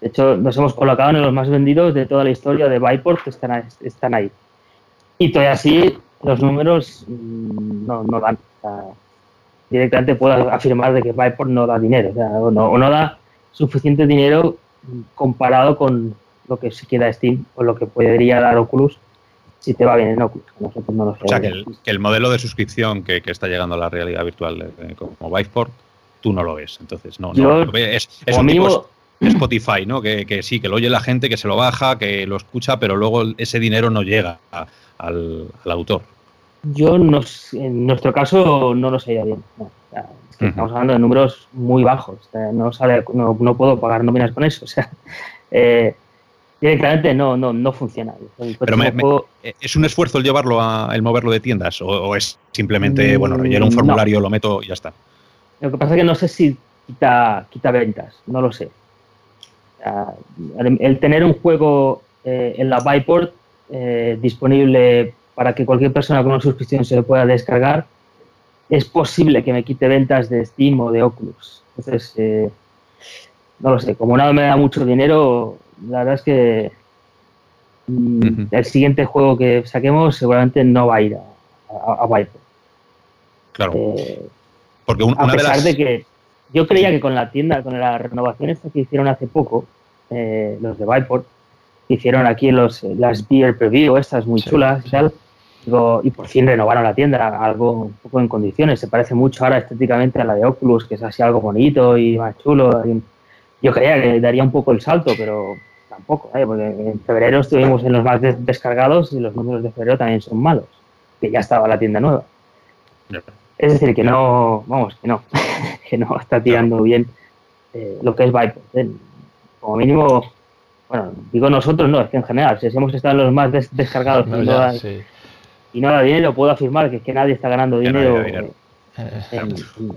De hecho, nos hemos colocado en los más vendidos de toda la historia de Byport, que están, están ahí. Y todavía así, los números mm, no, no dan. directamente puedo afirmar de que Byport no da dinero, o, no, no, da suficiente dinero comparado con lo que se queda Steam o lo que podría dar Oculus si te va bien en Oculus. Nosotros no lo o sea, que el, modelo de suscripción que, está llegando a la realidad virtual como Viveport, tú no lo ves. Entonces, no, no lo ves. Es, un tipo Spotify, ¿no? Que, sí, que lo oye la gente, que se lo baja, que lo escucha, pero luego ese dinero no llega al, autor. Yo, en nuestro caso, no lo sé bien. Estamos hablando de números muy bajos. no, sale, no, no, puedo pagar nóminas con eso. [LAUGHS] O sea, eh, directamente no, no, no funciona. Pero eh, ¿Es un esfuerzo el llevarlo a el moverlo de tiendas? ¿O, es simplemente, bueno, relleno un mm, formulario, lo meto y ya está? Lo que pasa es que no sé si quita, quita ventas, no lo sé. el, tener un juego eh, en la Byport eh, disponible para que cualquier persona con una suscripción se lo pueda descargar, es posible que me quite ventas de Steam o de Oculus. Entonces, no lo sé, como nada me da mucho dinero, la verdad es que mm, el siguiente juego que saquemos seguramente no va a ir a, a, Claro. Eh, Porque a pesar de, que yo creía que con la tienda, con las renovaciones que hicieron hace poco, eh, los de Viport, hicieron aquí los, las Beer Preview, estas muy chulas y tal, y por fin renovaron la tienda, algo un poco en condiciones. Se parece mucho ahora estéticamente a la de Oculus, que es así algo bonito y más chulo. Yo creía que daría un poco el salto, pero tampoco, ¿eh? porque en febrero estuvimos en los más descargados y los números de febrero también son malos, que ya estaba la tienda nueva. Es decir, que no, vamos, que no, [LAUGHS] que no está tirando bien eh, lo que es Viper. ¿eh? Como mínimo, bueno, digo nosotros no, es que en general, si hemos estado en los más descargados y, no da, dinero, puedo afirmar que, que nadie está ganando dinero.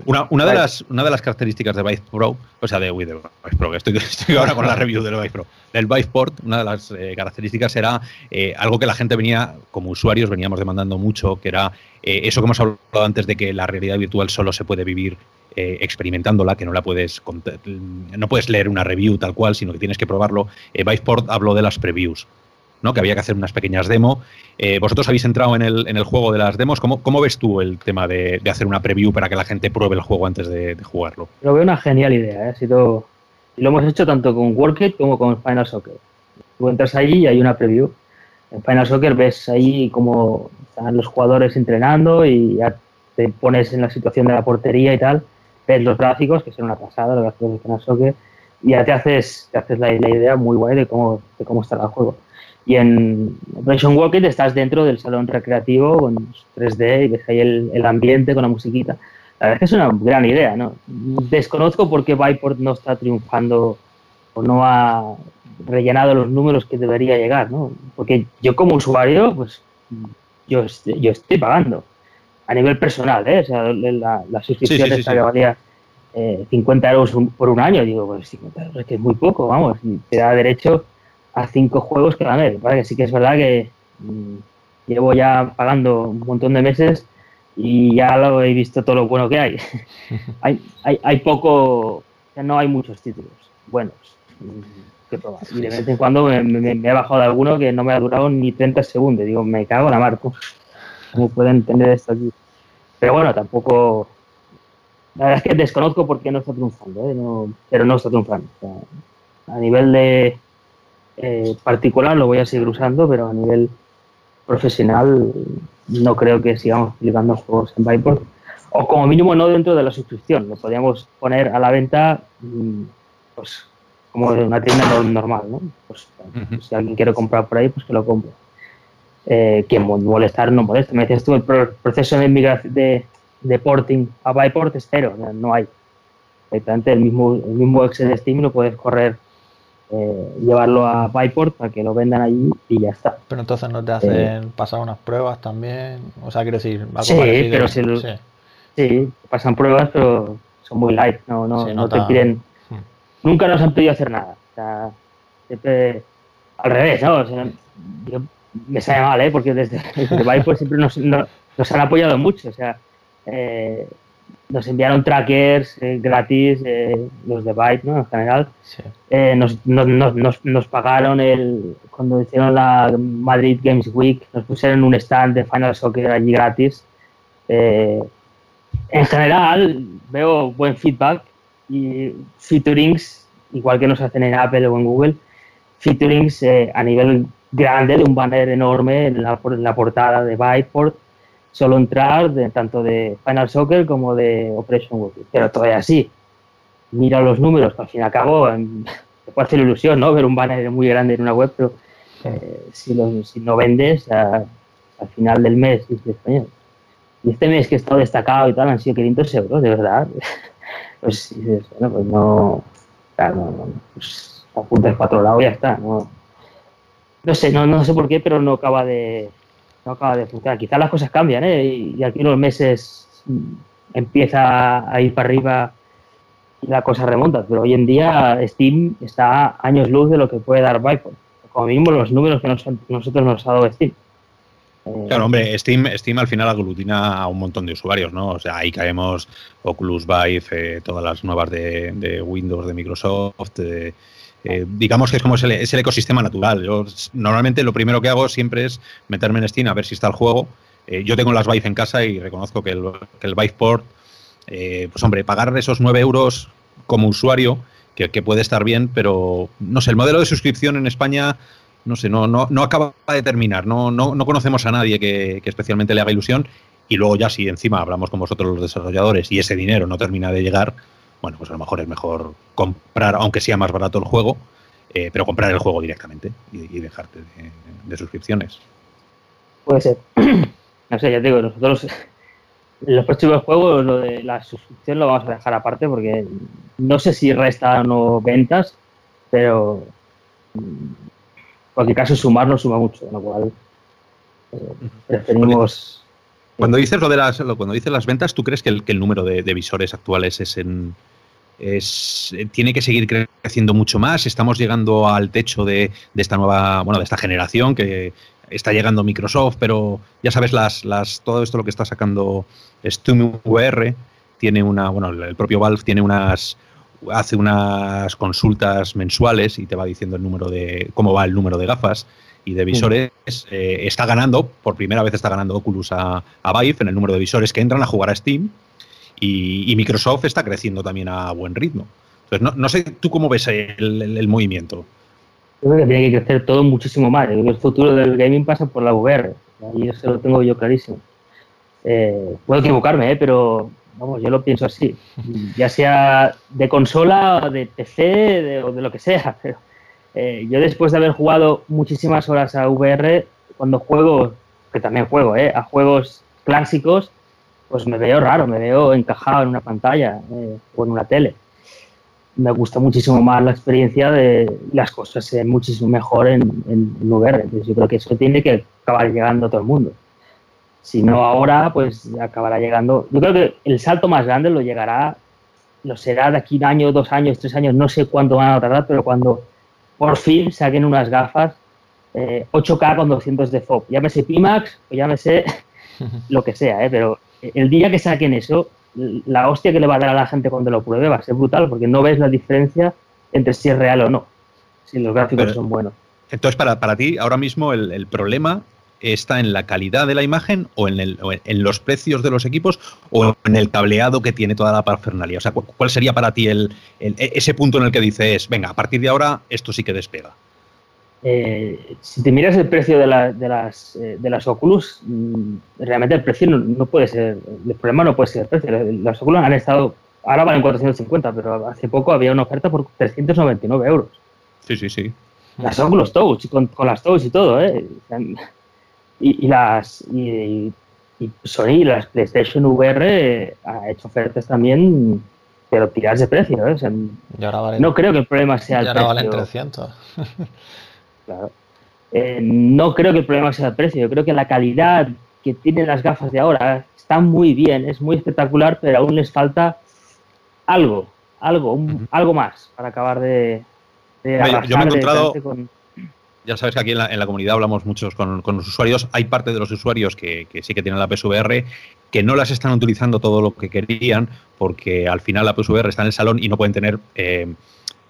Una, una, de las, una de las características de Vice Pro, o sea, de, Vice Pro, que estoy, [LAUGHS] estoy, ahora con la [LAUGHS] review del Vice Pro, del Port, una de las eh, características era eh, algo que la gente venía, como usuarios, veníamos demandando mucho, que era eh, eso que hemos hablado antes de que la realidad virtual solo se puede vivir experimentándola, que no la puedes no puedes leer una review tal cual, sino que tienes que probarlo. Port habló de las previews. ¿No? que había que hacer unas pequeñas demos. Eh, vosotros habéis entrado en el, en el, juego de las demos. ¿Cómo, cómo ves tú el tema de, hacer una preview para que la gente pruebe el juego antes de, jugarlo? Lo veo una genial idea. ¿eh? Ha sido, lo hemos hecho tanto con Workit como con Final Soccer. Tú entras allí y hay una preview. En Final Soccer ves ahí cómo están los jugadores entrenando y ya te pones en la situación de la portería y tal. Ves los gráficos, que son una pasada, los gráficos de Final Soccer, y ya te haces, te haces la, la idea muy guay de cómo, de cómo está el juego. Y en Operation Walker estás dentro del salón recreativo con 3D y ves ahí el, ambiente con la musiquita. La verdad es que es una gran idea, ¿no? Desconozco por qué Viport no está triunfando o no ha rellenado los números que debería llegar, ¿no? Porque yo como usuario, pues yo, yo estoy pagando a nivel personal, ¿eh? O sea, la, la suscripción esta que valía 50 eh, euros por un año, digo, pues 50 euros es que es muy poco, vamos, te da derecho a cinco juegos que van a ver. ¿vale? Sí que es verdad que mm, llevo ya pagando un montón de meses y ya lo he visto todo lo bueno que hay. [LAUGHS] hay, hay, hay, poco, no hay muchos títulos buenos mm, que probar. Y de vez en cuando me, he bajado de alguno que no me ha durado ni 30 segundos. Digo, me cago en la marco. ¿Cómo pueden entender esto aquí? Pero bueno, tampoco. La verdad es que desconozco por qué no está triunfando, ¿eh? no, pero no está triunfando. a nivel de, eh, particular lo voy a seguir usando, pero a nivel profesional no creo que sigamos publicando juegos en Viport. O como mínimo no dentro de la suscripción. Lo podríamos poner a la venta mm, pues como de una tienda normal, ¿no? Pues, si alguien quiere comprar por ahí, pues que lo compre. Eh, que molestar no molesta. Me decías tú, el proceso de, de, de porting a Viport es cero, no hay. Directamente el mismo, el mismo exe de Steam lo puedes correr eh, llevarlo a Byport para que lo vendan allí y ya está. Pero entonces no te hacen eh, pasar unas pruebas también, o sea, quiero decir, algo sí, Pero si sí. pasan pruebas, pero son muy light, no, no, no te piden, hmm. nunca nos han pedido hacer nada. O sea, siempre al revés, ¿no? O sea, me sale mal, ¿eh? Porque desde, desde siempre nos, nos, han apoyado mucho, o sea, eh, nos enviaron trackers eh, gratis, eh, los de Byte, ¿no? En general. Eh, nos, nos, nos, pagaron el cuando hicieron la Madrid Games Week, nos pusieron un stand de Final Soccer allí gratis. en general, veo buen feedback y featurings, igual que nos hacen en Apple o en Google, featurings a nivel grande de un banner enorme en la, en la portada de Byteport solo entrar de, tanto de Final Soccer como de Operation Walking. Pero todavía así, mira los números, al fin y al cabo te puede hacer ilusión, ¿no? Ver un banner muy grande en una web, pero eh, si, si, no vendes al final del mes, y este mes que he estado destacado y tal han sido 500 euros, de verdad. [LAUGHS] pues, bueno, pues no, claro, no, pues apuntas para otro lado y ya está. No, no sé, no, no sé por qué, pero no acaba de, no acaba de funcionar. Quizás las cosas cambian, ¿eh? Y aquí unos meses empieza a ir para arriba y la cosa remonta. Pero hoy en día Steam está años luz de lo que puede dar Viper. Como mismo los números que nosotros nos ha dado Steam. Eh, claro, hombre, Steam, Steam al final aglutina a un montón de usuarios, ¿no? O sea, ahí caemos Oculus Vive, eh, todas las nuevas de, de Windows, de Microsoft, de, eh, digamos que es como es el, ecosistema natural. Yo normalmente lo primero que hago siempre es meterme en Steam a ver si está el juego. Eh, yo tengo las Vive en casa y reconozco que el, que el eh, pues hombre, pagar esos 9 euros como usuario, que, puede estar bien, pero no sé, el modelo de suscripción en España, no sé, no, no, no acaba de terminar. No, no, no conocemos a nadie que, que especialmente le haga ilusión. Y luego ya si encima hablamos con vosotros los desarrolladores y ese dinero no termina de llegar, bueno, pues a lo mejor es mejor comprar, aunque sea más barato el juego, eh, pero comprar el juego directamente y, dejarte de, suscripciones. Puede ser. [CLEARS THROAT] no sé, ya te digo, nosotros [LAUGHS] los próximos juegos lo de la suscripción lo vamos a dejar aparte porque no sé si restan o ventas, pero en cualquier caso sumar no suma mucho, lo cual eh, preferimos... Cuando dices lo de las, cuando dices las ventas, ¿tú crees que el, que el número de, visores actuales es en, es, tiene que seguir creciendo mucho más. Estamos llegando al techo de, de, esta nueva, bueno, de esta generación que está llegando Microsoft, pero ya sabes, las, las, todo esto lo que está sacando SteamVR tiene una, bueno, el propio Valve tiene unas, hace unas consultas mensuales y te va diciendo el número de, cómo va el número de gafas y de visores. Eh, está ganando, por primera vez está ganando Oculus a, a Vive en el número de visores que entran a jugar a Steam y, Microsoft está creciendo también a buen ritmo. Entonces, no, sé tú cómo ves el, movimiento. Yo creo que tiene que crecer todo muchísimo más. El futuro del gaming pasa por la VR. Ahí eso lo tengo yo clarísimo. Eh, puedo equivocarme, ¿eh? pero vamos, yo lo pienso así. Ya sea de consola, de PC, o de lo que sea. [LAUGHS] Pero, eh, yo después de haber jugado muchísimas horas a VR, cuando juego, que también juego, ¿eh? a juegos clásicos, pues me veo raro, me veo encajado en una pantalla eh, o en una tele. Me gusta muchísimo más la experiencia de las cosas se ven muchísimo mejor en, en, VR. Entonces yo creo que eso tiene que acabar llegando a todo el mundo. Si no ahora, pues acabará llegando. Yo creo que el salto más grande lo llegará, lo será de aquí un año, dos años, tres años, no sé cuánto van a tardar, pero cuando por fin saquen unas gafas 8K eh, con 200 de FOB. Llámese Pimax o llámese [LAUGHS] lo que sea, ¿eh? pero el día que saquen eso, la hostia que le va a dar a la gente cuando lo pruebe va a ser brutal, porque no ves la diferencia entre si es real o no, si los gráficos son buenos. Entonces, para, para ti, ahora mismo el, problema está en la calidad de la imagen o en, el, en, los precios de los equipos o en el cableado que tiene toda la parafernalia. O sea, ¿cuál sería para ti el, ese punto en el que dices, venga, a partir de ahora esto sí que despega? Eh, si te miras el precio de, las, eh, de las Oculus, mm, realmente el precio no, puede ser, el problema no puede ser el precio. Las Oculus han estado, ahora valen 450, pero hace poco había una oferta por 399 euros. Sí, sí, sí. Las Oculus Touch, con, con las Touch y todo, ¿eh? Y, las y, Sony, las PlayStation VR ha hecho ofertas también, pero tiras de precio, ¿eh? no creo que el problema sea el precio. valen 300. [LAUGHS] Claro. Eh, no creo que el problema sea el precio, yo creo que la calidad que tienen las gafas de ahora está muy bien, es muy espectacular, pero aún les falta algo, algo, algo más para acabar de... de yo, me he encontrado... Ya sabes que aquí en la, comunidad hablamos muchos con, los usuarios. Hay parte de los usuarios que, sí que tienen la PSVR que no las están utilizando todo lo que querían porque al final la PSVR está en el salón y no pueden tener eh,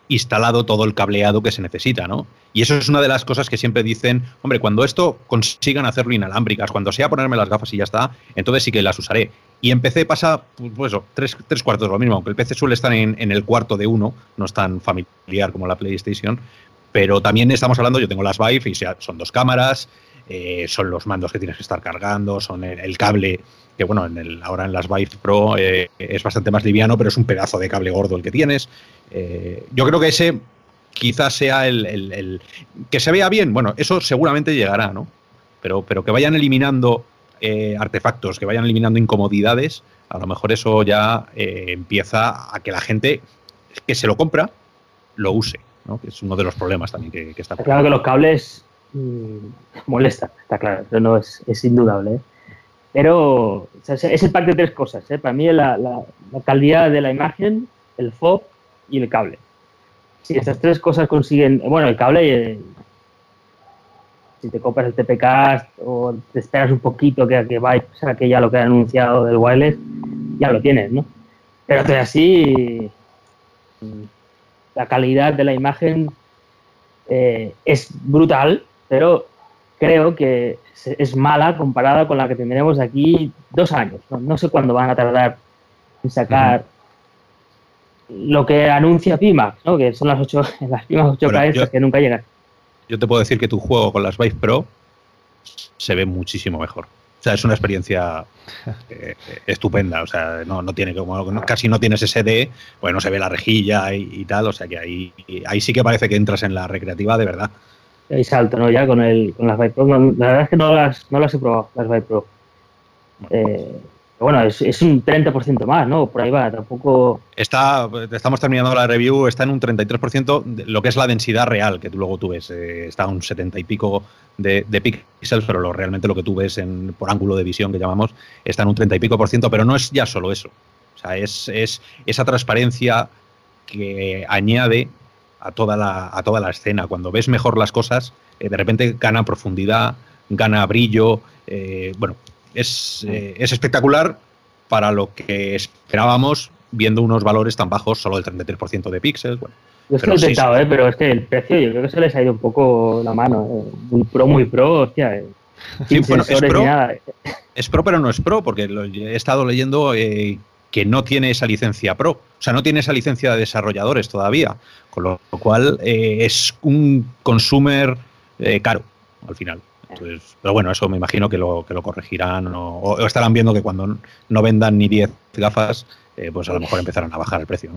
instalado todo el cableado que se necesita, ¿no? Y eso es una de las cosas que siempre dicen, hombre, cuando esto consigan hacerlo inalámbricas, cuando sea ponerme las gafas y ya está, entonces sí que las usaré. Y en PC pasa, pues eso, tres, tres cuartos lo mismo, aunque el PC suele estar en, el cuarto de uno, no es tan familiar como la PlayStation, pero también estamos hablando, yo tengo las Vive y son dos cámaras, eh, son los mandos que tienes que estar cargando, son el, cable, que bueno, en el, ahora en las Vive Pro eh, es bastante más liviano, pero es un pedazo de cable gordo el que tienes. Eh, yo creo que ese quizás sea el, que se vea bien, bueno, eso seguramente llegará, ¿no? Pero, pero que vayan eliminando artefactos, que vayan eliminando incomodidades, a lo mejor eso ya empieza a que la gente que se lo compra lo use, ¿no? que es uno de los problemas también que, que está. Claro que los cables [LAUGHS] molesta, está claro, pero no es, es indudable. ¿eh? Pero es el pack de tres cosas. ¿eh? Para mí la, la, calidad de la imagen, el FOB y el cable. Si estas tres cosas consiguen, bueno, el cable, eh, si te compras el TPK o te esperas un poquito que, que va a que ya lo que han anunciado del wireless, ya lo tienes, ¿no? Pero así, la calidad de la imagen es brutal pero creo que es mala comparada con la que tendremos aquí dos años. No, sé cuándo van a tardar en sacar lo que anuncia Pimax, ¿no? que son las, 8, [LAUGHS] las Pimax 8K que nunca llegan. Yo te puedo decir que tu juego con las Vive Pro se ve muchísimo mejor. sea, es una experiencia [LAUGHS] eh, estupenda. O sea, no, no tiene como casi no tienes SD, pues no se ve la rejilla y, tal. O sea que ahí, ahí sí que parece que entras en la recreativa de verdad. Hay salto, ¿no? Ya con el con las Vive Pro. la verdad es que no las, no las he probado, las Vive Pro. Eh, bueno, es, es un 30% más, ¿no? Por ahí va, tampoco... Está, estamos terminando la review, está en un 33% de lo que es la densidad real que tú luego tú ves. Eh, está un 70 y pico de, de píxeles, pero realmente lo que tú ves en, por ángulo de visión que llamamos está en un 30 y pico por ciento, pero no es ya solo eso. O sea, es, es esa transparencia que añade a toda la, a toda la escena. Cuando ves mejor las cosas, eh, de repente gana profundidad, gana brillo. Eh, bueno, es, eh, es espectacular para lo que esperábamos viendo unos valores tan bajos, solo el 33% de píxeles. Bueno, yo es que lo he intentado, ¿eh? pero es que el precio yo creo que se les ha ido un poco la mano. ¿eh? Muy pro, muy pro, hostia. Eh. Sí, bueno, es pro, es pro, pero no es pro, porque lo, he estado leyendo eh, que no tiene esa licencia pro. O sea, no tiene esa licencia de desarrolladores todavía. Con lo cual eh, es un consumer eh, caro al final pero bueno, eso me imagino que lo, que lo corregirán o, estarán viendo que cuando no vendan ni 10 gafas, eh, pues a lo mejor empezarán a bajar el precio.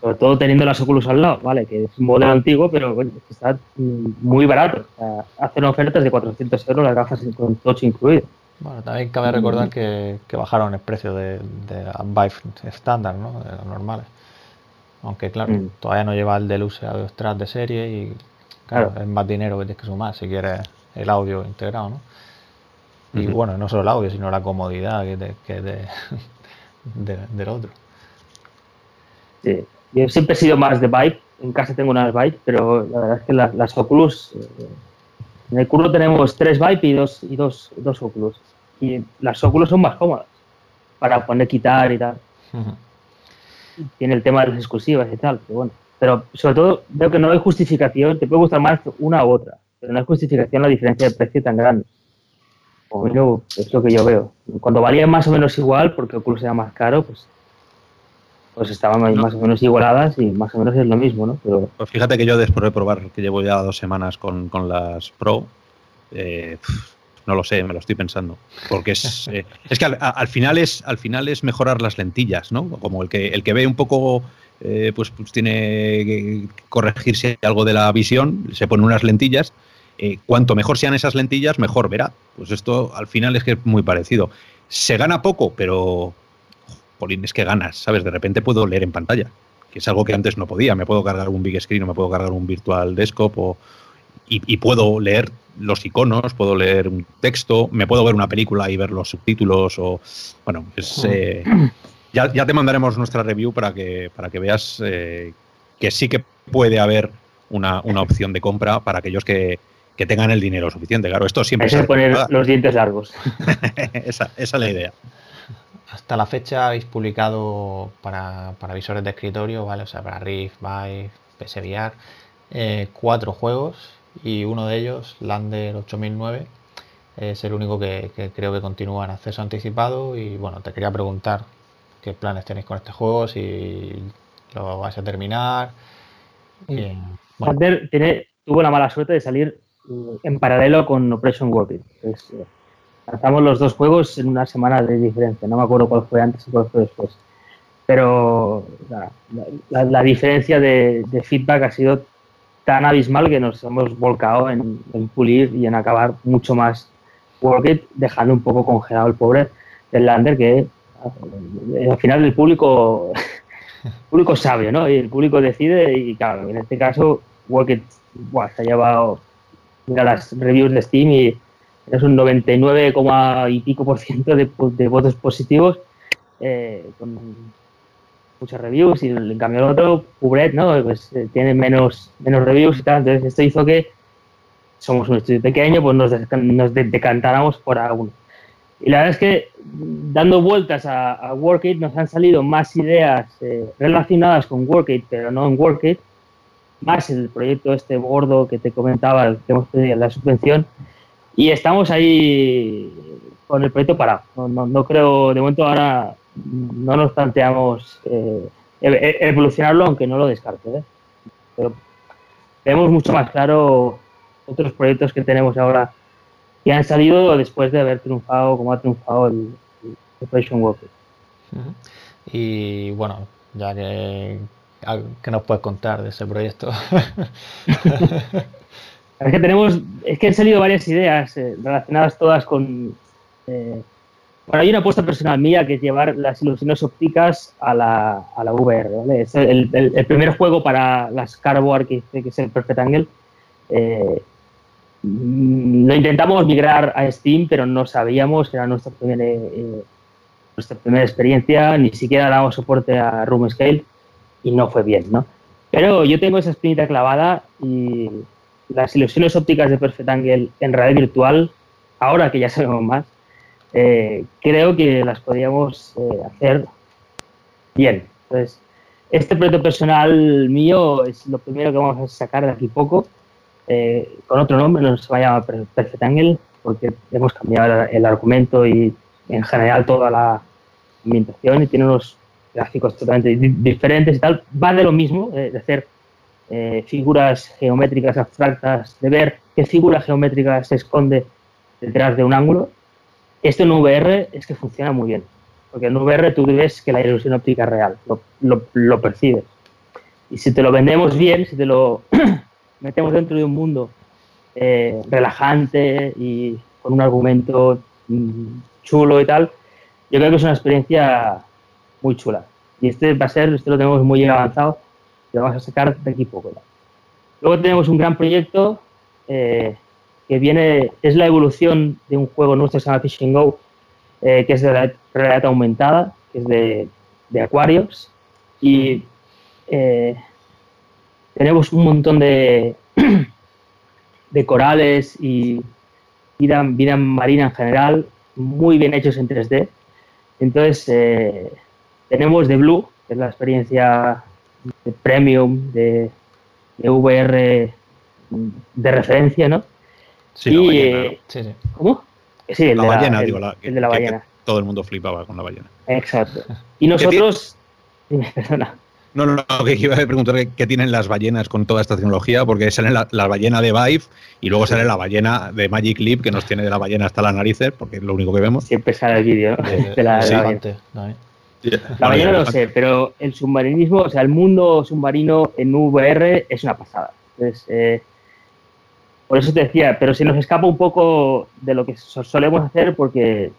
Sobre todo teniendo las Oculus al lado, ¿vale? Que es un modelo antiguo, pero está muy barato. hacen ofertas de 400 euros las gafas con touch incluido. Bueno, también cabe recordar que, bajaron el precio de, de Vive estándar, ¿no? De los normales. Aunque claro, mm. todavía no lleva el Deluxe a de serie y claro, es más dinero que tienes que sumar si quieres el audio integrado, ¿no? Y bueno, no solo el audio, sino la comodidad que, de, que [LAUGHS] de, del otro. Sí, yo siempre he sido más de Vibe, en casa tengo unas Vibe, pero la verdad es que las, Oculus, eh, en el curro tenemos tres Vibe y dos, y dos, dos Oculus. Y las Oculus son más cómodas para poner, quitar y tal. Tiene el tema de las exclusivas y tal, pero bueno. Pero sobre todo veo que no hay justificación, te puede gustar más una u otra pero no es justificación la diferencia de precio tan grande. O es lo que yo veo. Cuando valía más o menos igual, porque Oculus era más caro, pues pues estaban más o menos igualadas y más o menos es lo mismo, ¿no? Pero... Pues fíjate que yo después de probar, que llevo ya dos semanas con, las Pro, eh, no lo sé, me lo estoy pensando. Porque es, [LAUGHS] eh, es que al, final es al final es mejorar las lentillas, ¿no? Como el que el que ve un poco eh, pues, pues, tiene que corregirse algo de la visión, se pone unas lentillas eh, cuanto mejor sean esas lentillas, mejor verá. Pues esto al final es que es muy parecido. Se gana poco, pero, Polín, es que ganas, ¿sabes? De repente puedo leer en pantalla, que es algo que antes no podía. Me puedo cargar un big screen o me puedo cargar un virtual desktop o, y, puedo leer los iconos, puedo leer un texto, me puedo ver una película y ver los subtítulos o, bueno, eh, ya, te mandaremos nuestra review para que, para que veas eh, que sí que puede haber una, una opción de compra para aquellos que, que tengan el dinero suficiente. Claro, esto siempre es poner los dientes largos. [LAUGHS] esa, es la idea. Hasta la fecha habéis publicado para, visores de escritorio, ¿vale? O sea, para Rift, Vive, PSVR, eh, cuatro juegos y uno de ellos, Lander 8009, es el único que, creo que continúa en acceso anticipado y bueno, te quería preguntar qué planes tenéis con este juego, si lo vais a terminar. Lander tiene, tuvo la mala suerte de salir en paralelo con Operation Warbeat. Eh, lanzamos los dos juegos en una semana de diferencia. No me acuerdo cuál fue antes y cuál fue después. Pero la, diferencia de, feedback ha sido tan abismal que nos hemos volcado en, pulir y en acabar mucho más Warbeat, dejando un poco congelado el pobre del Lander que eh, al final el público el público sabio, ¿no? Y el público decide y claro, en este caso Warbeat se ha llevado mira las reviews de Steam y es un 99, y pico por ciento de, votos positivos eh, con muchas reviews y en cambio el otro, Pubret, ¿no? Pues eh, tiene menos, menos reviews y tal, entonces esto hizo que somos un estudio pequeño, pues nos, nos decantáramos por alguno. Y la verdad es que dando vueltas a, a Workit nos han salido más ideas eh, relacionadas con Workit, pero no en Workit, más el proyecto este gordo que te comentaba, que hemos pedido la subvención, y estamos ahí con el proyecto parado. No, creo, de momento ahora no nos planteamos eh, e, e, evolucionarlo, aunque no lo descarte. ¿eh? Pero vemos mucho más claro otros proyectos que tenemos ahora que han salido después de haber triunfado como ha triunfado el, Operation Walker. Y bueno, ya que, ¿qué nos puedes contar de ese proyecto? [LAUGHS] es que tenemos, es que han salido varias ideas eh, relacionadas todas con... Eh, bueno, hay una apuesta personal mía que es llevar las ilusiones ópticas a la, a la VR. ¿vale? Es el, el, primer juego para las Carboard que, que es el Perfect Angle. Eh, lo intentamos migrar a Steam, pero no sabíamos, era nuestra primera, eh, nuestra primera experiencia, ni siquiera damos soporte a Room Scale y no fue bien, ¿no? Pero yo tengo esa espinita clavada y las ilusiones ópticas de Perfect Angle en realidad virtual, ahora que ya sabemos más, eh, creo que las podríamos eh, hacer bien. Entonces, este proyecto personal mío es lo primero que vamos a sacar de aquí poco, eh, con otro nombre, no se va a llamar Perfect Angle, porque hemos cambiado el, argumento y en general toda la ambientación y tiene unos gráficos totalmente diferentes y tal. Va de lo mismo, de hacer figuras geométricas abstractas, de ver qué figura geométrica se esconde detrás de un ángulo esto en VR es que funciona muy bien, porque en VR tú ves que la ilusión óptica es real, lo, percibes. Y si te lo vendemos bien, si te lo [CLEARS THROAT] metemos dentro de un mundo eh, relajante y con un argumento mm, chulo y tal, yo creo que es una experiencia muy chula. Y este va a ser, este lo tenemos muy avanzado y lo vamos a sacar de aquí poco. Luego tenemos un gran proyecto eh, que viene, es la evolución de un juego nuestro que se llama Fishing Go, eh, que es de realidad aumentada, que es de, de Aquarius. Y eh, tenemos un montón de, [CLEARS THROAT] de corales y vida, vida, marina en general, muy bien hechos en 3D. Entonces, eh, tenemos The Blue, que es la experiencia de premium de, de VR de referencia, ¿no? Sí, la ballena. Eh, sí, sí. ¿Cómo? Sí, el, la de, ballena, la, digo, la, el de la ballena. todo el mundo flipaba con la ballena. Exacto. [LAUGHS] Y nosotros. [LAUGHS] Dime, perdona. No, no, no, que iba a preguntar qué tienen las ballenas con toda esta tecnología, porque sale la, la, ballena de Vive y luego sale la ballena de Magic Leap, que nos tiene de la ballena hasta las narices, porque es lo único que vemos. Siempre sale el vídeo de, [LAUGHS] de, la, sí. la, ballena. La ballena no lo sé, pero el submarinismo, o sea, el mundo submarino en VR es una pasada. Entonces, eh, por eso te decía, pero se nos escapa un poco de lo que solemos hacer porque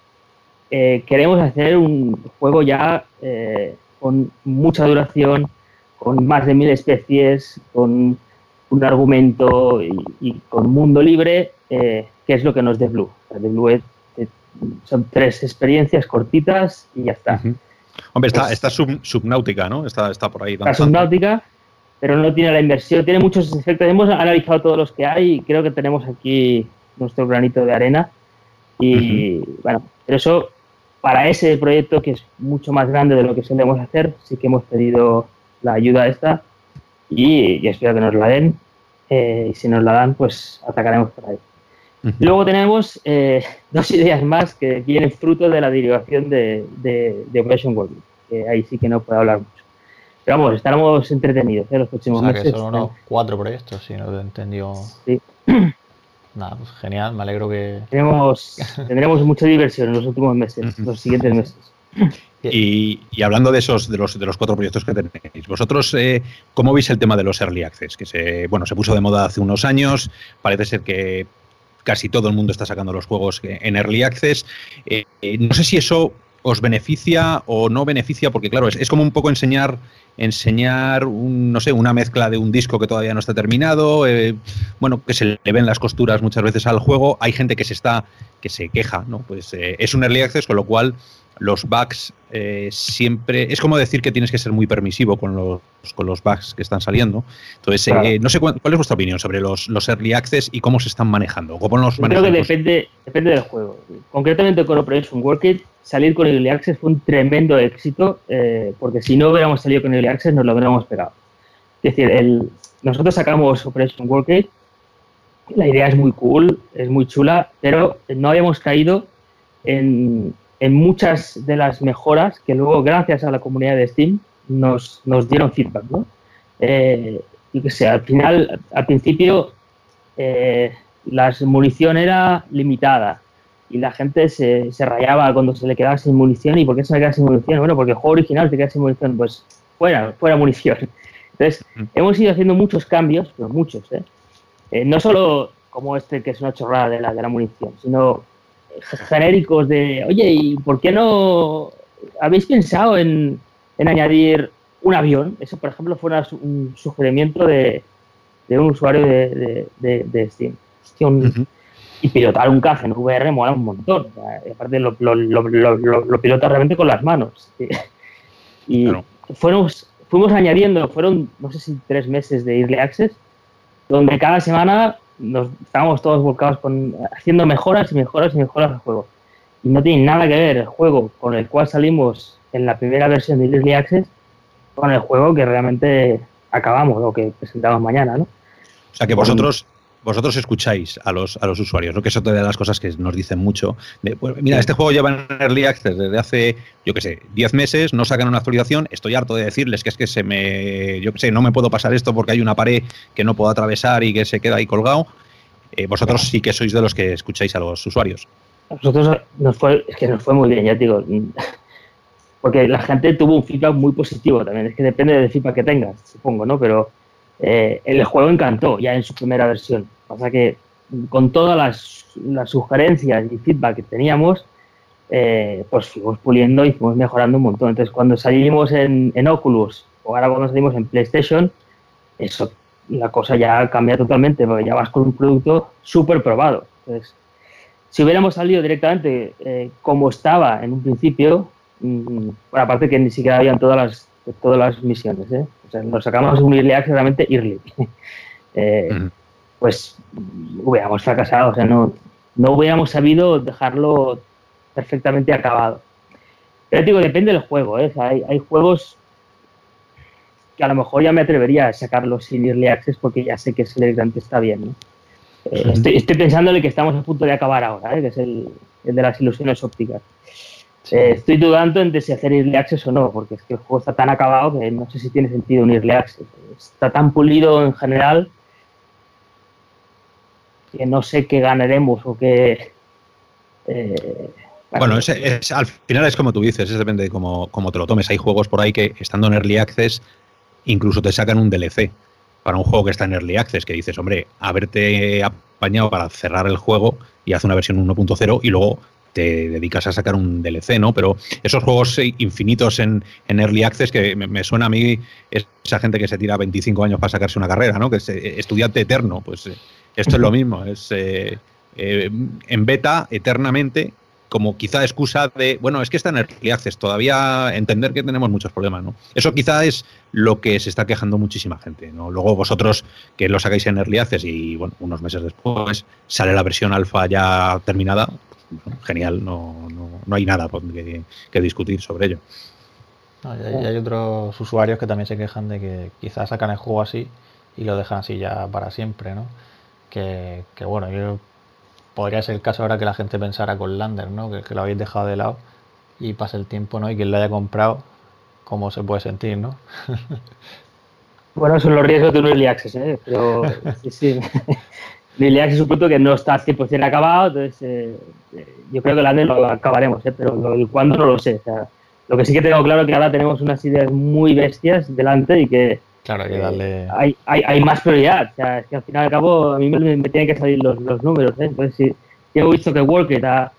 eh, queremos hacer un juego ya eh, con mucha duración, con más de mil especies, con un argumento y, con mundo libre, eh, que es lo que nos de Blue. The Blue son tres experiencias cortitas y ya está. Hombre, está, está subnáutica, ¿no? Está, está por ahí. Está subnáutica pero no tiene la inversión, tiene muchos efectos. Hemos analizado todos los que hay y creo que tenemos aquí nuestro granito de arena. Y bueno, pero eso, para ese proyecto que es mucho más grande de lo que solemos hacer, sí que hemos pedido la ayuda esta y, espero que nos la den. Eh, y si nos la dan, pues atacaremos por ahí. Luego tenemos eh, [LAUGHS] dos ideas más que vienen fruto de la derivación de, de, Operation World, que ahí sí que no puedo hablar mucho vamos, estaremos entretenidos en ¿eh? los próximos meses. Que son unos cuatro proyectos, si no lo he entendido. Sí. [CLEARS THROAT] Nada, pues genial, me alegro que. [LAUGHS] Tenemos, tendremos mucha diversión en los últimos meses, los siguientes meses. [CLEARS THROAT] Y, hablando de esos, de los, de los cuatro proyectos que tenéis, vosotros, eh, ¿cómo veis el tema de los early access? Que se, bueno, se puso de moda hace unos años, parece ser que casi todo el mundo está sacando los juegos en early access. Eh, no sé si eso os beneficia o no beneficia, porque claro, es, es como un poco enseñar enseñar, un, no sé, una mezcla de un disco que todavía no está terminado, eh, bueno, que se le ven las costuras muchas veces al juego. Hay gente que se está, que se queja, ¿no? Pues eh, es un early access, con lo cual los bugs eh, siempre. Es como decir que tienes que ser muy permisivo con los, con los bugs que están saliendo. Entonces, no sé cuál, es vuestra opinión sobre los, los early access y cómo se están manejando. ¿Cómo los Creo que depende, depende del juego. Concretamente con Operation Workit salir con Early Access fue un tremendo éxito, eh, porque si no hubiéramos salido con Early Access nos lo hubiéramos pegado. Es decir, el, nosotros sacamos Operation Workgate, la idea es muy cool, es muy chula, pero no habíamos caído en, en muchas de las mejoras que luego, gracias a la comunidad de Steam, nos, nos dieron feedback. ¿no? Eh, y que sea, al final, al principio, eh, la munición era limitada y la gente se, se, rayaba cuando se le quedaba sin munición. ¿Y por qué se le quedaba sin munición? Bueno, porque el juego original te queda sin munición, pues fuera, fuera munición. Entonces, mm. hemos ido haciendo muchos cambios, pero muchos, ¿eh? ¿eh? no solo como este que es una chorrada de la, de la munición, sino genéricos de, oye, ¿y por qué no habéis pensado en, en añadir un avión? Eso, por ejemplo, fue un sugerimiento de, de un usuario de, de, de Steam. Y pilotar un caza en VR mola un montón. aparte lo, lo, lo, lo, pilota realmente con las manos. Y fuimos, fuimos añadiendo, fueron no sé si tres meses de Early Access, donde cada semana nos estábamos todos volcados con haciendo mejoras y mejoras y mejoras al juego. Y no tiene nada que ver el juego con el cual salimos en la primera versión de Early Access con el juego que realmente acabamos o que presentamos mañana, ¿no? O sea que vosotros vosotros escucháis a los, a los usuarios, ¿no? que es de las cosas que nos dicen mucho. Mira, este juego lleva en Early Access desde hace, yo qué sé, 10 meses, no sacan una actualización, estoy harto de decirles que es que se me, yo qué sé, no me puedo pasar esto porque hay una pared que no puedo atravesar y que se queda ahí colgado. Eh, vosotros sí que sois de los que escucháis a los usuarios. nosotros nos fue, es que nos fue muy bien, ya digo, [LAUGHS] porque la gente tuvo un feedback muy positivo también, es que depende del feedback que tengas, supongo, ¿no? Pero eh, el juego encantó ya en su primera versión. Pasa que con todas las, sugerencias y feedback que teníamos, eh, pues fuimos puliendo y fuimos mejorando un montón. Entonces, cuando salimos en, Oculus o ahora cuando salimos en PlayStation, eso, la cosa ya cambia totalmente porque ya vas con un producto súper probado. Entonces, si hubiéramos salido directamente eh, como estaba en un principio, mm, aparte que ni siquiera habían todas las, todas las misiones, ¿eh? O sea, nos sacamos un early access realmente early. [LAUGHS] eh, Pues hubiéramos fracasado, o sea, no, no hubiéramos sabido dejarlo perfectamente acabado. Pero digo, depende del juego, ¿eh? hay, hay, juegos que a lo mejor ya me atrevería a sacarlos sin early access porque ya sé que directamente está bien, ¿no? Eh, estoy, estoy, pensando en el que estamos a punto de acabar ahora, ¿eh? que es el, el, de las ilusiones ópticas. Eh, estoy dudando entre si hacer Early Access o no, porque es que el juego está tan acabado que no sé si tiene sentido un Early Access. Está tan pulido en general que no sé qué ganaremos o qué... Eh, bueno, es, al final es como tú dices, es depende de cómo, te lo tomes. Hay juegos por ahí que estando en Early Access incluso te sacan un DLC para un juego que está en Early Access, que dices, hombre, haberte apañado para cerrar el juego y hacer una versión 1.0 y luego te dedicas a sacar un DLC, ¿no? Pero esos juegos infinitos en, Early Access que me, suena a mí esa gente que se tira 25 años para sacarse una carrera, ¿no? Que es eh, estudiante eterno, pues eh, esto es lo mismo, es eh, en beta eternamente como quizá excusa de, bueno, es que está en Early Access, todavía entender que tenemos muchos problemas, ¿no? Eso quizá es lo que se está quejando muchísima gente, ¿no? Luego vosotros que lo sacáis en Early Access y, bueno, unos meses después sale la versión alfa ya terminada, genial, no, no, hay nada que, discutir sobre ello. y, hay, otros usuarios que también se quejan de que quizás sacan el juego así y lo dejan así ya para siempre, ¿no? Que, bueno, yo podría ser el caso ahora que la gente pensara con Lander, ¿no? Que, lo habéis dejado de lado y pasa el tiempo, ¿no? Y quien lo haya comprado, ¿cómo se puede sentir, no? [LAUGHS] bueno, son los riesgos de un early access, ¿eh? Pero [LAUGHS] sí, sí. Liliax es un punto que no está 100% acabado, entonces eh, eh, yo creo que el año lo acabaremos, ¿eh? pero lo, cuándo no lo sé. O sea, lo que sí que tengo claro es que ahora tenemos unas ideas muy bestias delante y que claro, hay, que darle... hay, hay, hay, más prioridad. O sea, es que al final y al cabo a mí me, me tienen que salir los, los números. ¿eh? Entonces, si, si, he visto que Workit ha,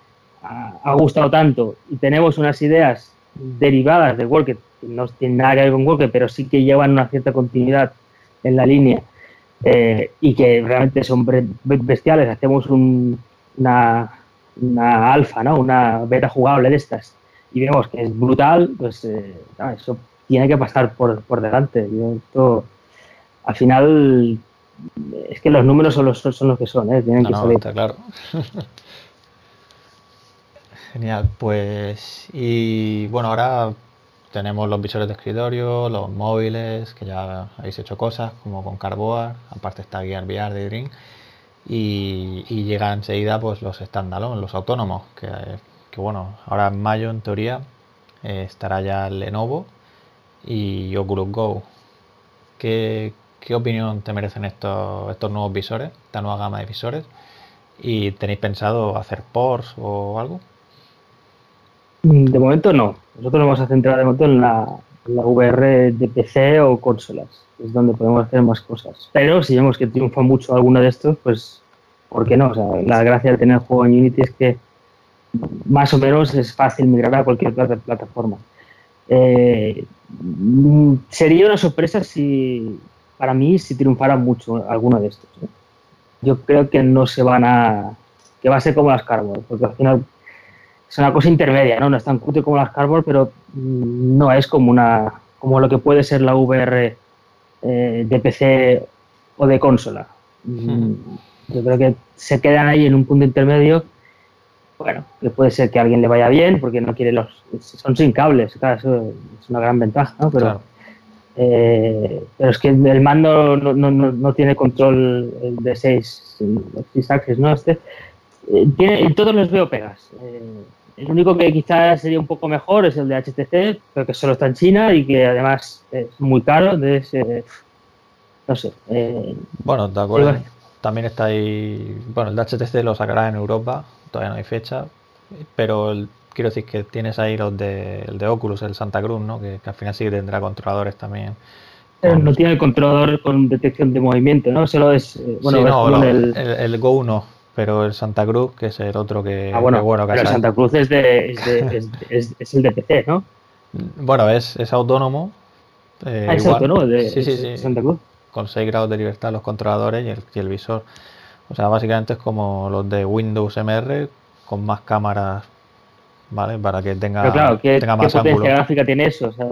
ha, ha, gustado tanto y tenemos unas ideas derivadas de Workit, que no tienen nada que ver con Workit, pero sí que llevan una cierta continuidad en la línea eh, y que realmente son bestiales. Hacemos una, una alfa, ¿no? una beta jugable de estas y vemos que es brutal, pues eh, eso tiene que pasar por, por delante. esto, al final, es que los números son los, son los que son, ¿eh? tienen que salir. claro. [LAUGHS] Genial, pues y bueno, ahora tenemos los visores de escritorio, los móviles, que ya habéis hecho cosas, como con Carboard, aparte está Gear VR de Dream, y, y llega enseguida pues los standalone, los autónomos, que, bueno, ahora en mayo en teoría eh, estará ya Lenovo y Oculus Go. ¿Qué, ¿qué opinión te merecen estos, estos nuevos visores, esta nueva gama de visores? ¿Y tenéis pensado hacer ports o algo? De momento no. Nosotros nos vamos a centrar de momento en la, VR de PC o consolas. Es donde podemos hacer más cosas. Pero si vemos que triunfa mucho alguno de estos, pues, ¿por qué no? O sea, la gracia de tener el juego en Unity es que más o menos es fácil migrar a cualquier plataforma. Eh, sería una sorpresa si, para mí, si triunfara mucho alguno de estos. Yo creo que no se van a, que va a ser como las Cardboard, porque al final es una cosa intermedia, ¿no? No es tan cutre como las Cardboard, pero mm, no es como una como lo que puede ser la VR eh, de PC o de consola. Mm, yo creo que se quedan ahí en un punto intermedio. Bueno, que puede ser que a alguien le vaya bien porque no quiere los. Son sin cables, claro, eso es una gran ventaja, ¿no? Pero, eh, pero es que el mando no, no, no, tiene control de 6 axis, ¿no? Este, eh, tiene, todos los veo pegas. El único que quizás sería un poco mejor es el de HTC, pero que solo está en China y que además es muy caro. Entonces, no sé. Eh, bueno, de acuerdo. También está ahí. Bueno, el de HTC lo sacará en Europa, todavía no hay fecha. Pero quiero decir que tienes ahí los de, el de Oculus, el Santa Cruz, ¿no? Que, al final sí tendrá controladores también. Pero no tiene el controlador con detección de movimiento, ¿no? Solo es. Eh, bueno, no, el, el, el, Go 1 pero el Santa Cruz, que es el otro que. Ah, bueno, bueno pero el Santa Cruz es, de, es, [LAUGHS] es, el de PC, ¿no? Bueno, es, es autónomo. Eh, ah, es autónomo de, sí, sí, sí. Santa Cruz. Con 6 grados de libertad los controladores y el, y el visor. O sea, básicamente es como los de Windows MR con más cámaras ¿vale? Para que tenga, Pero claro, ¿qué, tenga más ¿qué potencia gráfica tiene eso? O sea,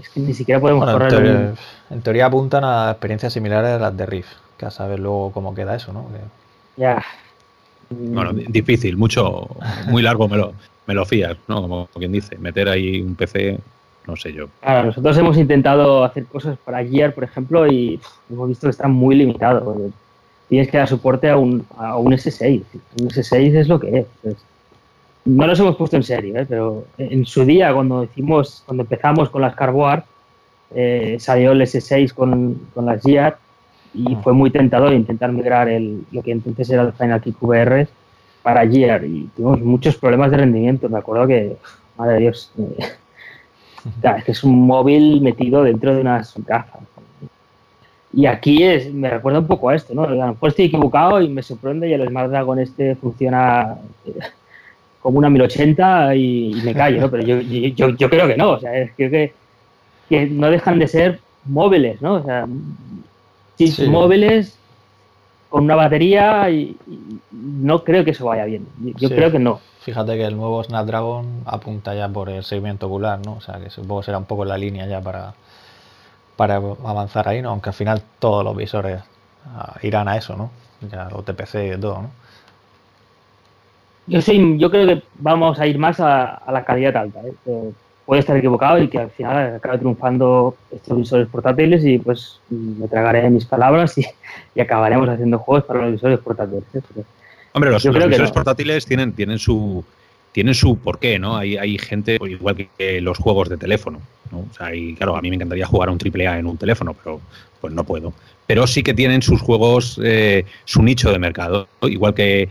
es que ni siquiera podemos bueno, correr. En teoría, en teoría, apuntan a experiencias similares a las de Rift, que a saber luego cómo queda eso, ¿no? Ya. Bueno, difícil, mucho, muy largo me lo, me lo fías, ¿no? Como quien dice, meter ahí un PC, no sé yo. Claro, nosotros hemos intentado hacer cosas para Gear, por ejemplo, y hemos visto que está muy limitado. Tienes que dar soporte a un, a un S6. Un S6 es lo que es. no nos hemos puesto en serio, ¿eh? pero en su día, cuando hicimos, cuando empezamos con las Carboard, eh, salió el S6 con, con las Gear y fue muy tentador intentar migrar el, lo que entonces era el Final Kick VR para Gear y tuvimos muchos problemas de rendimiento. Me acuerdo que, madre de Dios, es [LAUGHS] que es un móvil metido dentro de unas gafas. Y aquí es, me recuerda un poco a esto, ¿no? A lo mejor estoy equivocado y me sorprende y el Smart Dragon este funciona eh, como una 1080 y, me callo, ¿no? Pero yo, yo, yo, creo que no, o sea, creo que, que no dejan de ser móviles, ¿no? O sea, móviles con una batería y, no creo que eso vaya bien. Yo creo que no. Fíjate que el nuevo Snapdragon apunta ya por el seguimiento ocular, ¿no? O sea, que supongo será un poco la línea ya para, para avanzar ahí, ¿no? Aunque al final todos los visores ah, irán a eso, ¿no? Ya los TPC y todo, ¿no? Yo, sí, yo creo que vamos a ir más a, la calidad alta. ¿eh? Puede estar equivocado y que al final acabe triunfando estos visores portátiles y pues me tragaré mis palabras y, acabaremos haciendo juegos para los visores portátiles. ¿eh? Hombre, los, visores portátiles tienen, tienen su tienen su porqué, ¿no? Hay, hay gente, pues, igual que, los juegos de teléfono, ¿no? O sea, y claro, a mí me encantaría jugar a un AAA en un teléfono, pero pues no puedo. Pero sí que tienen sus juegos, eh, su nicho de mercado, igual que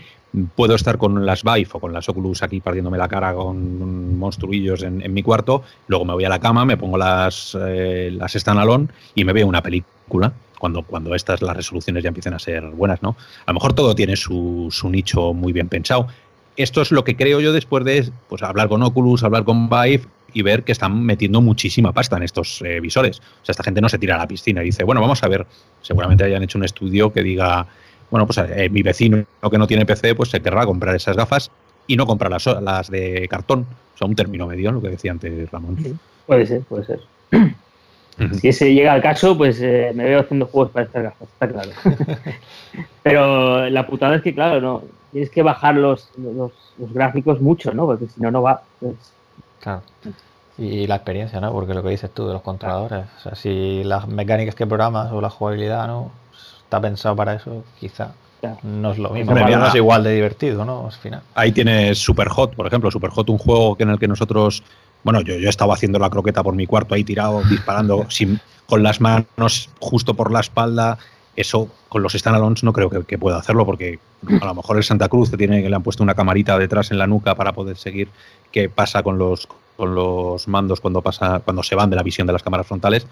puedo estar con las Vive o con las Oculus aquí partiéndome la cara con monstruillos en, mi cuarto, luego me voy a la cama, me pongo las, eh, las standalone y me veo una película. Cuando, cuando estas las resoluciones ya empiecen a ser buenas, ¿no? A lo mejor todo tiene su, su nicho muy bien pensado. Esto es lo que creo yo después de pues, hablar con Oculus, hablar con Vive y ver que están metiendo muchísima pasta en estos eh, visores. O sea, esta gente no se tira a la piscina y dice, bueno, vamos a ver, seguramente hayan hecho un estudio que diga, bueno, pues eh, mi vecino que no tiene PC, pues se querrá comprar esas gafas y no comprar las, las de cartón. O sea, un término medio, lo que decía antes Ramón. puede ser, puede ser. Si ese llega al caso, pues eh, me veo haciendo juegos para estas gafas, está claro. [LAUGHS] Pero la putada es que, claro, no tienes que bajar los, los, gráficos mucho, ¿no? Porque si no, no va. Pues. Claro. Y la experiencia, ¿no? Porque lo que dices tú de los controladores. O sea, si las mecánicas que programas o la jugabilidad, ¿no? Está pensado para eso, quizá no es lo mismo. no es igual de divertido, ¿no? Al final. Ahí tienes Superhot, por ejemplo. Superhot, un juego en el que nosotros bueno, yo, yo estaba haciendo la croqueta por mi cuarto ahí tirado, [LAUGHS] disparando sin, con las manos justo por la espalda. Eso con los standalones no creo que, pueda hacerlo porque a lo mejor el Santa Cruz que tiene, que le han puesto una camarita detrás en la nuca para poder seguir qué pasa con los, con los mandos cuando, pasa, cuando se van de la visión de las cámaras frontales.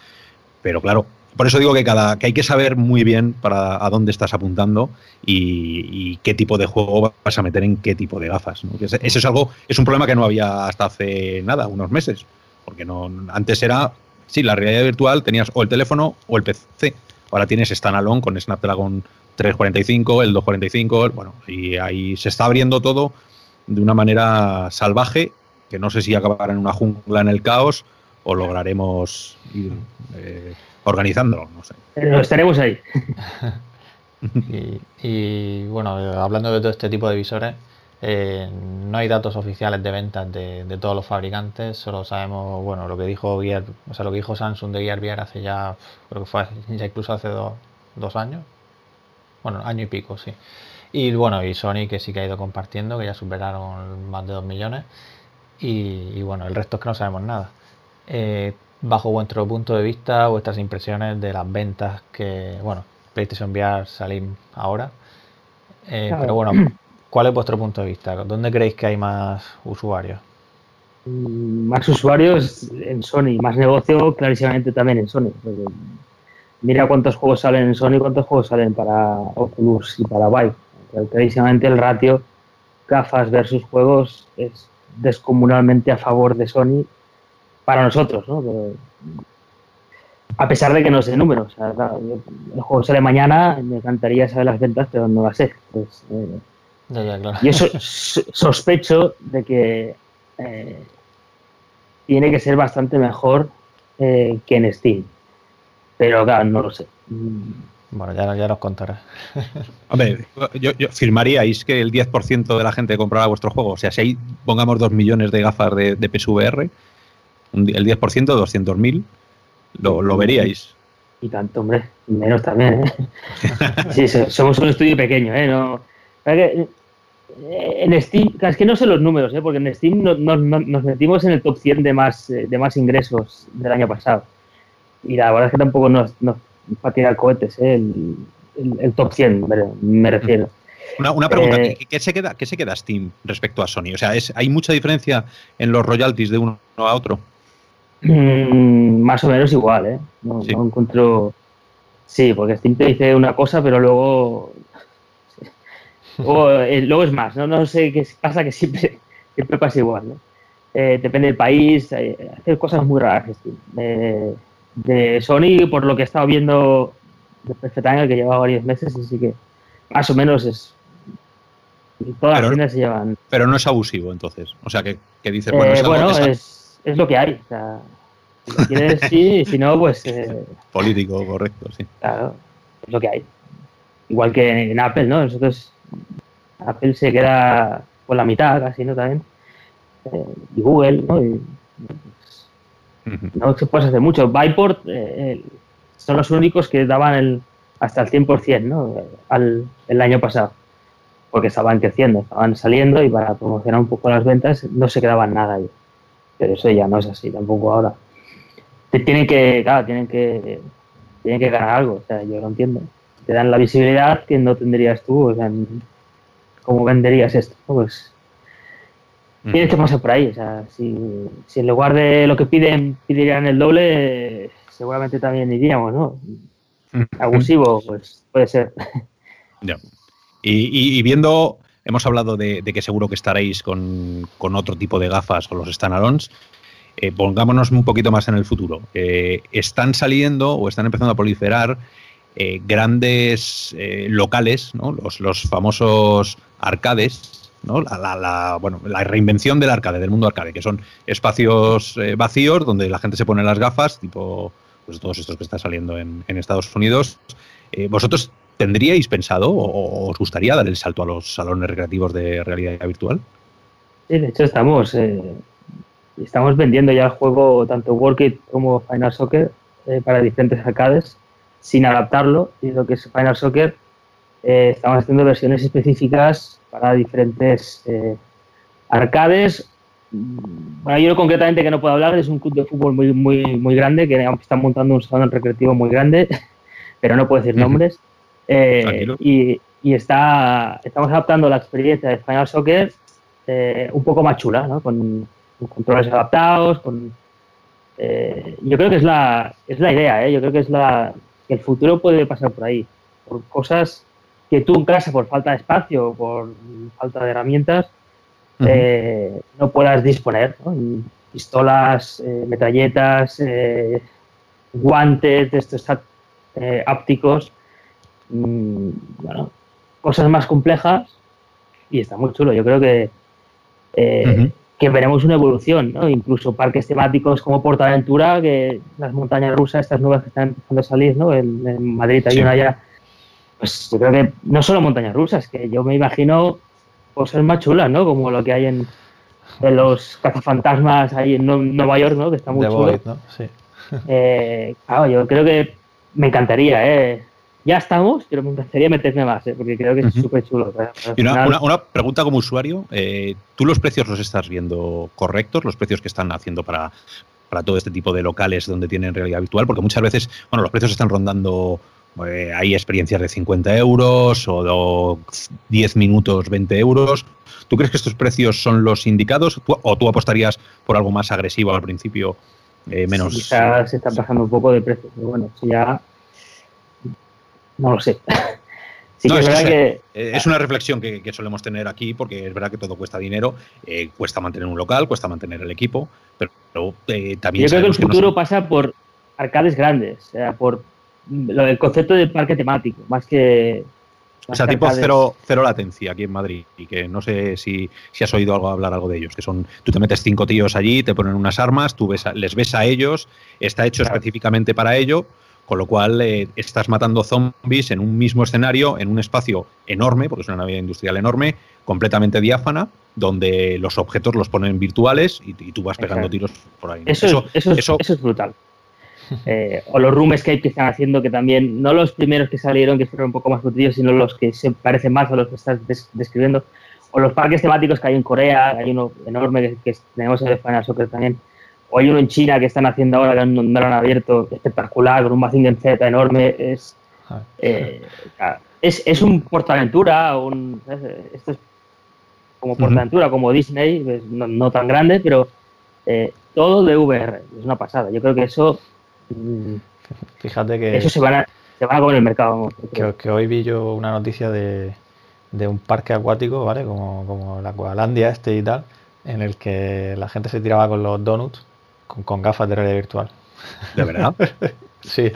Pero claro, por eso digo que, cada, que hay que saber muy bien para a dónde estás apuntando y, qué tipo de juego vas a meter en qué tipo de gafas. Eso es algo, es un problema que no había hasta hace nada, unos meses. Porque no, antes era, sí, la realidad virtual tenías o el teléfono o el PC. Ahora tienes standalone con Snapdragon 345, el 245, bueno, y ahí se está abriendo todo de una manera salvaje, que no sé si acabará en una jungla en el caos o lograremos ir eh, organizándolo, no sé. Pero estaremos ahí. [LAUGHS] y, bueno, hablando de todo este tipo de visores, eh, no hay datos oficiales de ventas de, todos los fabricantes, solo sabemos, bueno, lo que dijo Gear, o sea, lo que dijo Samsung de Gear VR hace ya, creo que fue ya incluso hace dos años, bueno, año y pico, sí. Y bueno, y Sony que sí que ha ido compartiendo, que ya superaron más de 2 millones. Y, bueno, el resto es que no sabemos nada. Eh, bajo vuestro punto de vista, vuestras impresiones de las ventas que, bueno, PlayStation VR salir ahora. Eh, pero bueno, [CLEARS THROAT] ¿cuál es vuestro punto de vista? ¿Dónde creéis que hay más usuarios? Mm, más usuarios en Sony, más negocio clarísimamente también en Sony. Mira cuántos juegos salen en Sony, cuántos juegos salen para Oculus y para Vive. Clarísimamente el ratio gafas versus juegos es descomunalmente a favor de Sony para nosotros, ¿no? a pesar de que no sé números. el juego sale mañana, me encantaría saber las ventas, pero no las sé. Pues, eh, Yo [LAUGHS] sospecho de que eh, tiene que ser bastante mejor eh, que en Steam. Pero claro, no lo sé. Bueno, ya, ya nos contarás. [LAUGHS] Hombre, yo, ¿firmaríais que el 10% de la gente comprará vuestro juego? O sea, si ahí pongamos 2 millones de gafas de, de PSVR, el 10%, 200.000, lo, lo veríais. Y tanto, hombre, menos también, ¿eh? [LAUGHS] sí, somos un estudio pequeño, ¿eh? No, eh, en Steam, es que no sé los números, ¿eh? porque en Steam nos metimos en el top 100 de más, eh, de más ingresos del año pasado. Y la verdad es que tampoco nos, nos va a tirar cohetes, ¿eh? el, el, top 100, me, refiero. Una, una pregunta, ¿qué, se queda, ¿qué se queda Steam respecto a Sony? O sea, es, ¿hay mucha diferencia en los royalties de uno a otro? Mm, más o menos igual, ¿eh? No, ¿Sí? encuentro. Sí, porque Steam te dice una cosa, pero luego. [LAUGHS] Eh, luego, es más, ¿no? No sé qué pasa que siempre, [LAUGHS] siempre pasa igual, ¿no? Eh, depende del país, eh, hace cosas muy raras Steam. de Sony, por lo que he estado viendo de Perfectanga, que lleva varios meses, así que más o menos es. Todas las tiendas se llevan. Pero no es abusivo, entonces. O sea, que, que dices, bueno, es, bueno, es es lo que hay. O sea, si quieres, [LAUGHS] sí, si no, pues. Eh, Político, correcto, sí. Claro, es lo que hay. Igual que en Apple, ¿no? Nosotros. Apple se queda con la mitad casi, ¿no? También. Eh, y Google, ¿no? Y, pues, no se puede hacer mucho. Byport eh, son los únicos que daban el, hasta el 100%, ¿no? Al, el año pasado. Porque estaban creciendo, estaban saliendo y para promocionar un poco las ventas no se quedaban nada ahí pero eso ya no es así tampoco ahora. Tienen que, claro, tienen que, tienen que ganar algo, o sea, yo lo entiendo. Te dan la visibilidad que no tendrías tú, o sea, ¿cómo venderías esto? Pues mm. tienes que pasar por ahí, o sea, si, si en lugar de lo que piden pidieran el doble, seguramente también iríamos, ¿no? Mm. Abusivo, pues puede ser. Ya. y, viendo Hemos hablado de, que seguro que estaréis con, otro tipo de gafas, con los standalones. Eh, pongámonos un poquito más en el futuro. están saliendo o están empezando a proliferar eh, grandes eh, locales, los, famosos arcades, ¿no? La, reinvención del arcade, del mundo arcade, que son espacios vacíos donde la gente se pone las gafas, tipo pues, todos estos que están saliendo en, en Estados Unidos. ¿Vosotros ¿Tendríais pensado o, os gustaría dar el salto a los salones recreativos de realidad virtual? Sí, de hecho estamos, eh, estamos vendiendo ya el juego tanto Workit como Final Soccer eh, para diferentes arcades sin adaptarlo y lo que es Final Soccer eh, estamos haciendo versiones específicas para diferentes arcades bueno, yo concretamente que no puedo hablar, es un club de fútbol muy, muy, muy grande, que están montando un salón recreativo muy grande, [LAUGHS] pero no puedo decir nombres. Eh, y, y, está, estamos adaptando la experiencia de Final Soccer eh, un poco más chula, ¿no? Con, controles adaptados, con... Eh, yo creo que es la, es la idea, ¿eh? Yo creo que es la... que el futuro puede pasar por ahí, por cosas que tú en casa, por falta de espacio, por falta de herramientas, eh, no puedas disponer. Pistolas, eh, metralletas, guantes de estos ápticos, mm, bueno, cosas más complejas y está muy chulo. Yo creo que, que veremos una evolución, incluso parques temáticos como Portaventura, que las montañas rusas, estas nuevas que están empezando a salir, ¿no? en, Madrid hay una ya. Pues yo creo que no solo montañas rusas, que yo me imagino cosas más chulas, ¿no? Como lo que hay en, los cazafantasmas ahí en Nueva York, ¿no? Que está muy chulo. Sí. Eh, claro, yo creo que me encantaría, ¿eh? Ya estamos, pero me encantaría meterme más, ¿eh? porque creo que es súper chulo. Y una, pregunta como usuario, eh, ¿tú los precios los estás viendo correctos, los precios que están haciendo para, para todo este tipo de locales donde tienen realidad virtual? Porque muchas veces, bueno, los precios están rondando eh, hay experiencias de 50 euros o, 10 minutos 20 euros. ¿Tú crees que estos precios son los indicados o tú apostarías por algo más agresivo al principio, eh, menos? quizás se está bajando un poco de precio, pero bueno, ya no lo sé. Eh, es, una reflexión que, solemos tener aquí porque es verdad que todo cuesta dinero, cuesta mantener un local, cuesta mantener el equipo, pero, también... Yo creo que el futuro pasa por arcades grandes, o sea, por el concepto de parque temático, más que... o sea, tipo cero, cero, latencia aquí en Madrid y que no sé si, si, has oído algo hablar algo de ellos, que son, tú te metes cinco tíos allí, te ponen unas armas, tú ves les ves a ellos, está hecho específicamente para ello, con lo cual eh, estás matando zombies en un mismo escenario, en un espacio enorme, porque es una nave industrial enorme, completamente diáfana, donde los objetos los ponen virtuales y, tú vas pegando tiros por ahí. eso, eso, eso es brutal. [LAUGHS] Eh, o los rooms que están haciendo, que también, no los primeros que salieron, que fueron un poco más nutridos, sino los que se parecen más a los que estás describiendo, o los parques temáticos que hay en Corea, hay uno enorme que, tenemos en España Soccer también, o hay uno en China que están haciendo ahora, que han, han abierto espectacular, con un Mazinger Z enorme, es, ah. eh, es, es, un portaventura, un, esto es como portaventura, como Disney, pues, no, tan grande, pero eh, todo de VR, es una pasada. Yo creo que eso Fíjate que. Eso se van a, se van a comer el mercado. Que, hoy vi yo una noticia de, un parque acuático, ¿vale? Como, como la Aqualandia este y tal, en el que la gente se tiraba con los donuts con, gafas de realidad virtual. ¿De verdad? [LAUGHS] sí,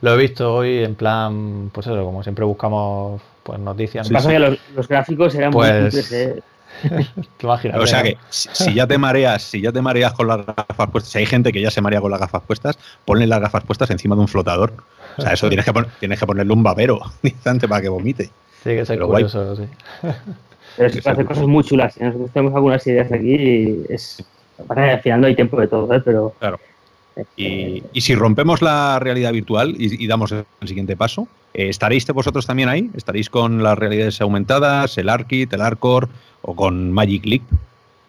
lo he visto hoy en plan, pues eso, como siempre buscamos pues noticias. los, gráficos eran muy pues, ¿eh? [LAUGHS] o sea que si ya te mareas, si ya te mareas con las gafas puestas, si hay gente que ya se marea con las gafas puestas, ponle las gafas puestas encima de un flotador. O sea, eso tienes que, tienes que ponerle un babero [LAUGHS] instante para que vomite. Sí, que es curioso, sí. Pero se hacer cosas muy chulas. Nosotros tenemos algunas ideas aquí y es. Al final no hay tiempo de todo, ¿eh? pero. Claro. Y, si rompemos la realidad virtual y, damos el siguiente paso, eh, ¿estaréis vosotros también ahí? ¿Estaréis con las realidades aumentadas, el ARKit, el ARCOR o con Magic Leap,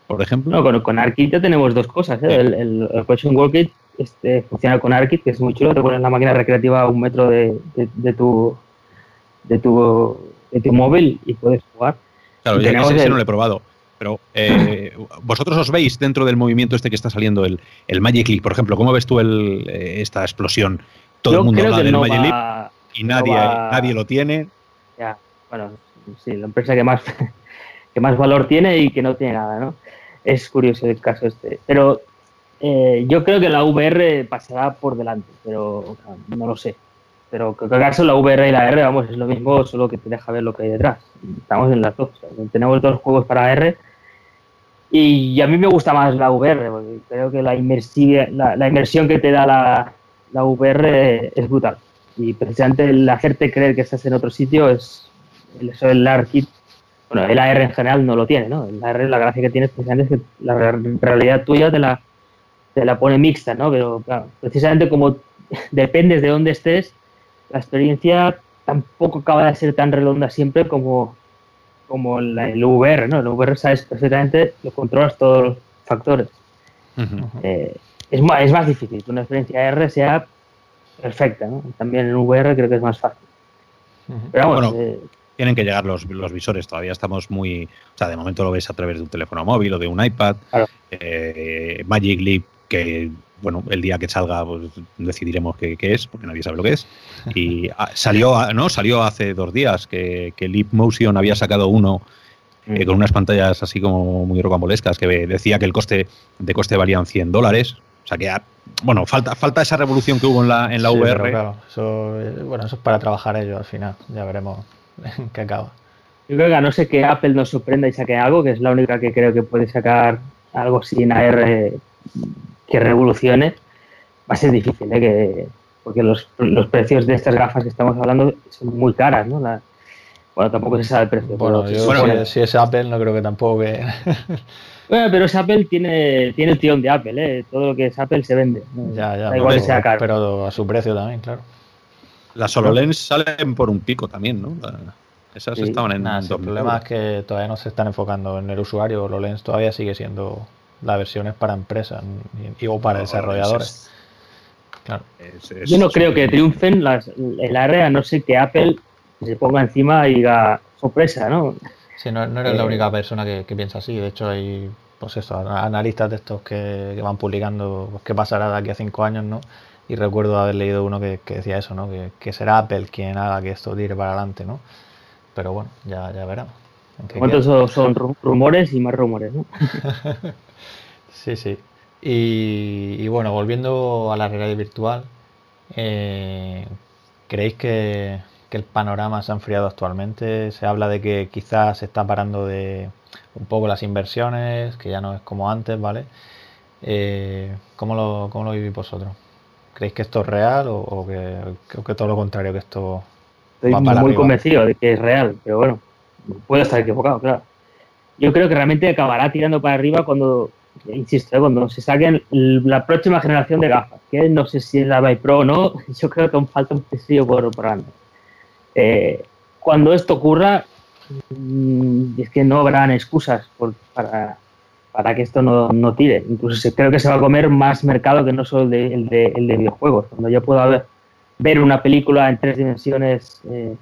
por ejemplo? No, con, con ARKit ya tenemos dos cosas. ¿eh? El, el, el Question Work este, funciona con ARKit, que es muy chulo. Te pones la máquina recreativa a un metro de, de, tu, de, tu, de tu móvil y puedes jugar. Claro, ya ese no lo he probado. Pero eh, vosotros os veis dentro del movimiento este que está saliendo el, el Magic Leap, por ejemplo, ¿cómo ves tú el, eh, esta explosión? Todo el mundo habla del Magic Leap y nadie, nadie lo tiene. Ya, bueno, sí, la empresa que más, [LAUGHS] que más valor tiene y que no tiene nada, ¿no? Es curioso el caso este. Pero eh, yo creo que la VR pasará por delante, pero no lo sé. Pero caso la VR y la R, vamos, es lo mismo, solo que te deja ver lo que hay detrás. Estamos en las dos. tenemos dos juegos para R y a mí me gusta más la VR, porque creo que la, la, inmersión que te da la, la, VR es brutal. Y precisamente el hacerte creer que estás en otro sitio es eso el ARKit. Bueno, el AR en general no lo tiene, ¿no? El AR, la gracia que tiene precisamente es que la realidad tuya te la, te la pone mixta, ¿no? Pero precisamente como [LAUGHS] dependes de dónde estés, la experiencia tampoco acaba de ser tan redonda siempre como como el VR, ¿no? El VR sabes perfectamente, lo controlas todos los factores. Eh, es, más, es más difícil que una experiencia R sea perfecta, ¿no? También en VR creo que es más fácil. Pero vamos, eh, tienen que llegar los, los, visores. Todavía estamos muy. O sea, de momento lo ves a través de un teléfono móvil o de un iPad. Eh, Magic Leap, que bueno, el día que salga pues, decidiremos qué, es, porque nadie sabe lo que es. Y ah, salió, ¿no? Salió hace dos días que, que Leap Motion había sacado uno eh, con unas pantallas así como muy rocambolescas que decía que el coste de coste valían 100 dólares. O sea que, ah, bueno, falta, falta esa revolución que hubo en la, en la VR. Claro, eso, eh, bueno, eso es para trabajar ellos al final. Ya veremos [LAUGHS] en qué acaba. Yo creo que a no sé que Apple nos sorprenda y saque algo, que es la única que creo que puede sacar algo en AR que revolucione, va a ser difícil, ¿eh? que, porque los, los, precios de estas gafas que estamos hablando son muy caras, ¿no? bueno, tampoco se sabe el precio. Bueno, si, es Apple, no creo que tampoco que... [LAUGHS] bueno, pero es Apple tiene, tiene el tirón de Apple, ¿eh? Todo lo que es Apple se vende. Ya, ya. igual que sea caro. Pero a su precio también, claro. Las HoloLens salen por un pico también, ¿no? Esas estaban en... Nada, el problema es que todavía no se están enfocando en el usuario. HoloLens todavía sigue siendo la versión es para empresas y, o para desarrolladores. Claro. Yo no creo que triunfen las, el área, no sé que Apple se ponga encima y diga sorpresa, ¿no? Sí, no, eres la eh, única persona que, piensa así. De hecho, hay pues eso, analistas de estos que, van publicando pues, qué pasará de aquí a cinco años, ¿no? Y recuerdo haber leído uno que, decía eso, ¿no? Que, será Apple quien haga que esto tire para adelante, ¿no? Pero bueno, ya, ya veremos. ¿Cuántos son, rumores y más rumores, no? [LAUGHS] sí, sí. Y, bueno, volviendo a la realidad virtual, eh, ¿creéis que, que el panorama se ha enfriado actualmente. Se habla de que quizás se está parando de un poco las inversiones, que ya no es como antes, ¿vale? Eh, ¿cómo, lo, ¿Cómo lo vivís vosotros? ¿Creéis que esto es real o, que, todo lo contrario, que esto... Estoy muy convencido de que es real, pero bueno, puedo estar equivocado, claro. Yo creo que realmente acabará tirando para arriba cuando, insisto, ¿eh? cuando se saquen la próxima generación de gafas, que no sé si es la Vive Pro o no, [LAUGHS] yo creo que aún falta un pesillo por, por eh, cuando esto ocurra, mm, es que no habrán excusas para, para, que esto no, tire. Incluso creo que se va a comer más mercado que no solo el de, videojuegos. Cuando yo puedo ver, una película en tres dimensiones eh,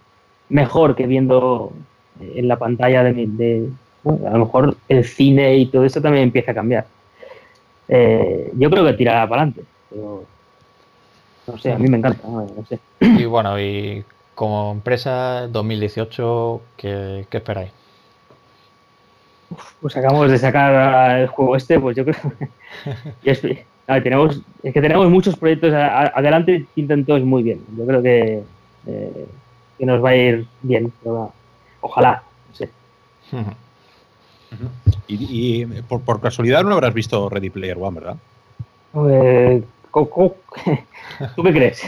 mejor que viendo en la pantalla de, a lo mejor el cine y todo eso también empieza a cambiar. Eh, yo creo que tirará para adelante, no sé, a mí me encanta. Y bueno, y como empresa 2018, ¿qué, esperáis? pues acabamos de sacar el juego este, pues yo creo [LAUGHS] es, tenemos, es que tenemos muchos proyectos adelante y todos muy bien. Yo creo que, eh, que nos va a ir bien. ojalá, no sé. Y, por, por, casualidad no habrás visto Ready Player One, ¿verdad? Eh, [LAUGHS] ¿Tú qué crees?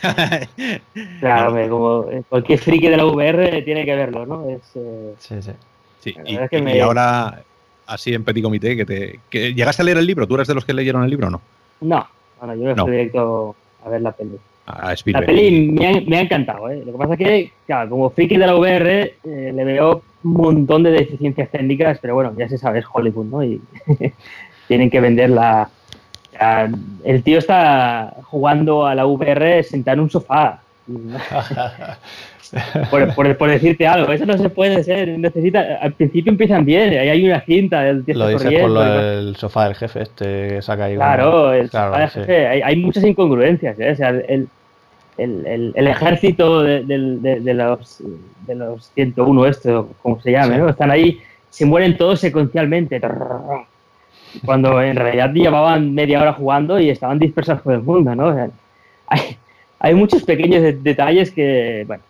[LAUGHS] claro, como cualquier friki de la VR tiene que verlo, ¿no? Es, eh, sí, sí. sí. Y, ahora, así en petit comité, que te, que ¿llegaste a leer el libro? ¿Tú eres de los que leyeron el libro o no? No, bueno, yo no fui directo a ver la la peli me ha, encantado, ¿eh? Lo que pasa es que, claro, como friki de la VR, eh, le veo un montón de deficiencias técnicas, pero bueno, ya se sabe, es Hollywood, ¿no? Y [LAUGHS] tienen que vender la, el tío está jugando a la VR sentado en un sofá. [LAUGHS] por, decirte algo, eso no se puede ser. Necesita, al principio empiezan bien, ahí hay una cinta del Lo dices por lo del sofá del jefe, este que saca ahí. Claro, el sofá del jefe, hay, muchas incongruencias. ¿eh? O sea, el, el, el, ejército de, de, los, de los 101, esto, como se llame, ¿no? están ahí, se mueren todos secuencialmente cuando en realidad llevaban media hora jugando y estaban dispersos por el mundo, ¿no? hay, muchos pequeños detalles que, bueno.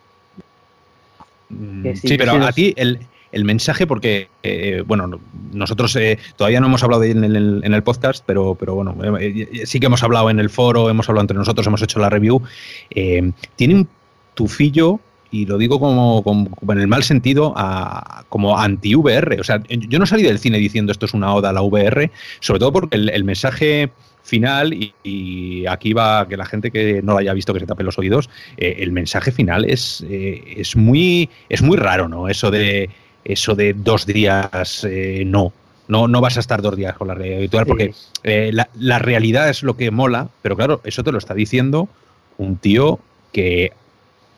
Mm, sí, pero a ti el, mensaje, porque, eh, bueno, nosotros eh, todavía no hemos hablado en el, en el podcast, pero, pero bueno, eh, sí que hemos hablado en el foro, hemos hablado entre nosotros, hemos hecho la review. tiene un tufillo y lo digo como, en el mal sentido, a, como anti-VR. O sea, yo no salí del cine diciendo esto es una oda a la VR, sobre todo porque el, mensaje final, y, aquí va que la gente que no lo haya visto que se tape los oídos, eh, el mensaje final es, eh, es, muy, es muy raro, ¿no? Eso de eso de dos días, eh, no. No, no vas a estar dos días con la realidad virtual porque eh, la, realidad es lo que mola, pero claro, eso te lo está diciendo un tío que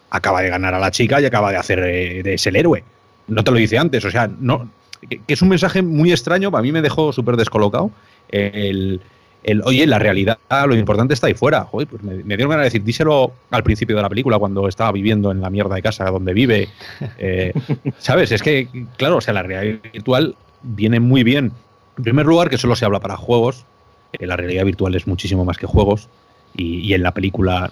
acaba de ganar a la chica y acaba de hacer de ser el héroe. No te lo dice antes, o sea, no, que, es un mensaje muy extraño, a mí me dejó súper descolocado. El, el, oye, la realidad, lo importante está ahí fuera. Joder, pues me, dieron ganas de decir, díselo al principio de la película, cuando estaba viviendo en la mierda de casa donde vive. [LAUGHS] Eh, ¿Sabes? Es que, claro, o sea, la realidad virtual viene muy bien. En primer lugar, que solo se habla para juegos. Eh, la realidad virtual es muchísimo más que juegos. Y, en la película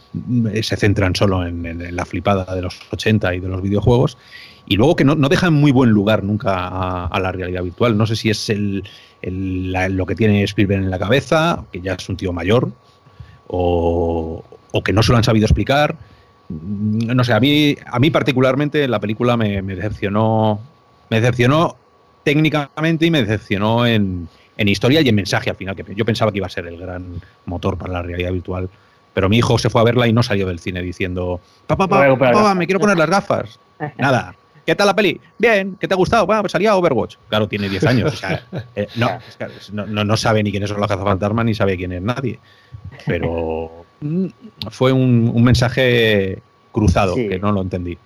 eh, se centran solo en, la flipada de los 80 y de los videojuegos. Y luego que no, no dejan muy buen lugar nunca a la realidad virtual. No sé si es el, lo que tiene Spielberg en la cabeza, que ya es un tío mayor, o, que no se lo han sabido explicar. No sé, a mí, a mí particularmente la película me, decepcionó. Me decepcionó técnicamente y me decepcionó en, historia y en mensaje al final, que yo pensaba que iba a ser el gran motor para la realidad virtual. Pero mi hijo se fue a verla y no salió del cine diciendo, papá, papá, papá, me quiero poner las gafas. [LAUGHS] Nada. ¿Qué tal la peli? Bien, ¿qué te ha gustado? Bueno, pues salía Overwatch. Claro, tiene 10 años. O sea, [LAUGHS] eh, no, no, sabe ni quiénes son los cazafantasmas ni sabe quién es nadie. Pero [LAUGHS] fue un, mensaje cruzado que no lo entendí.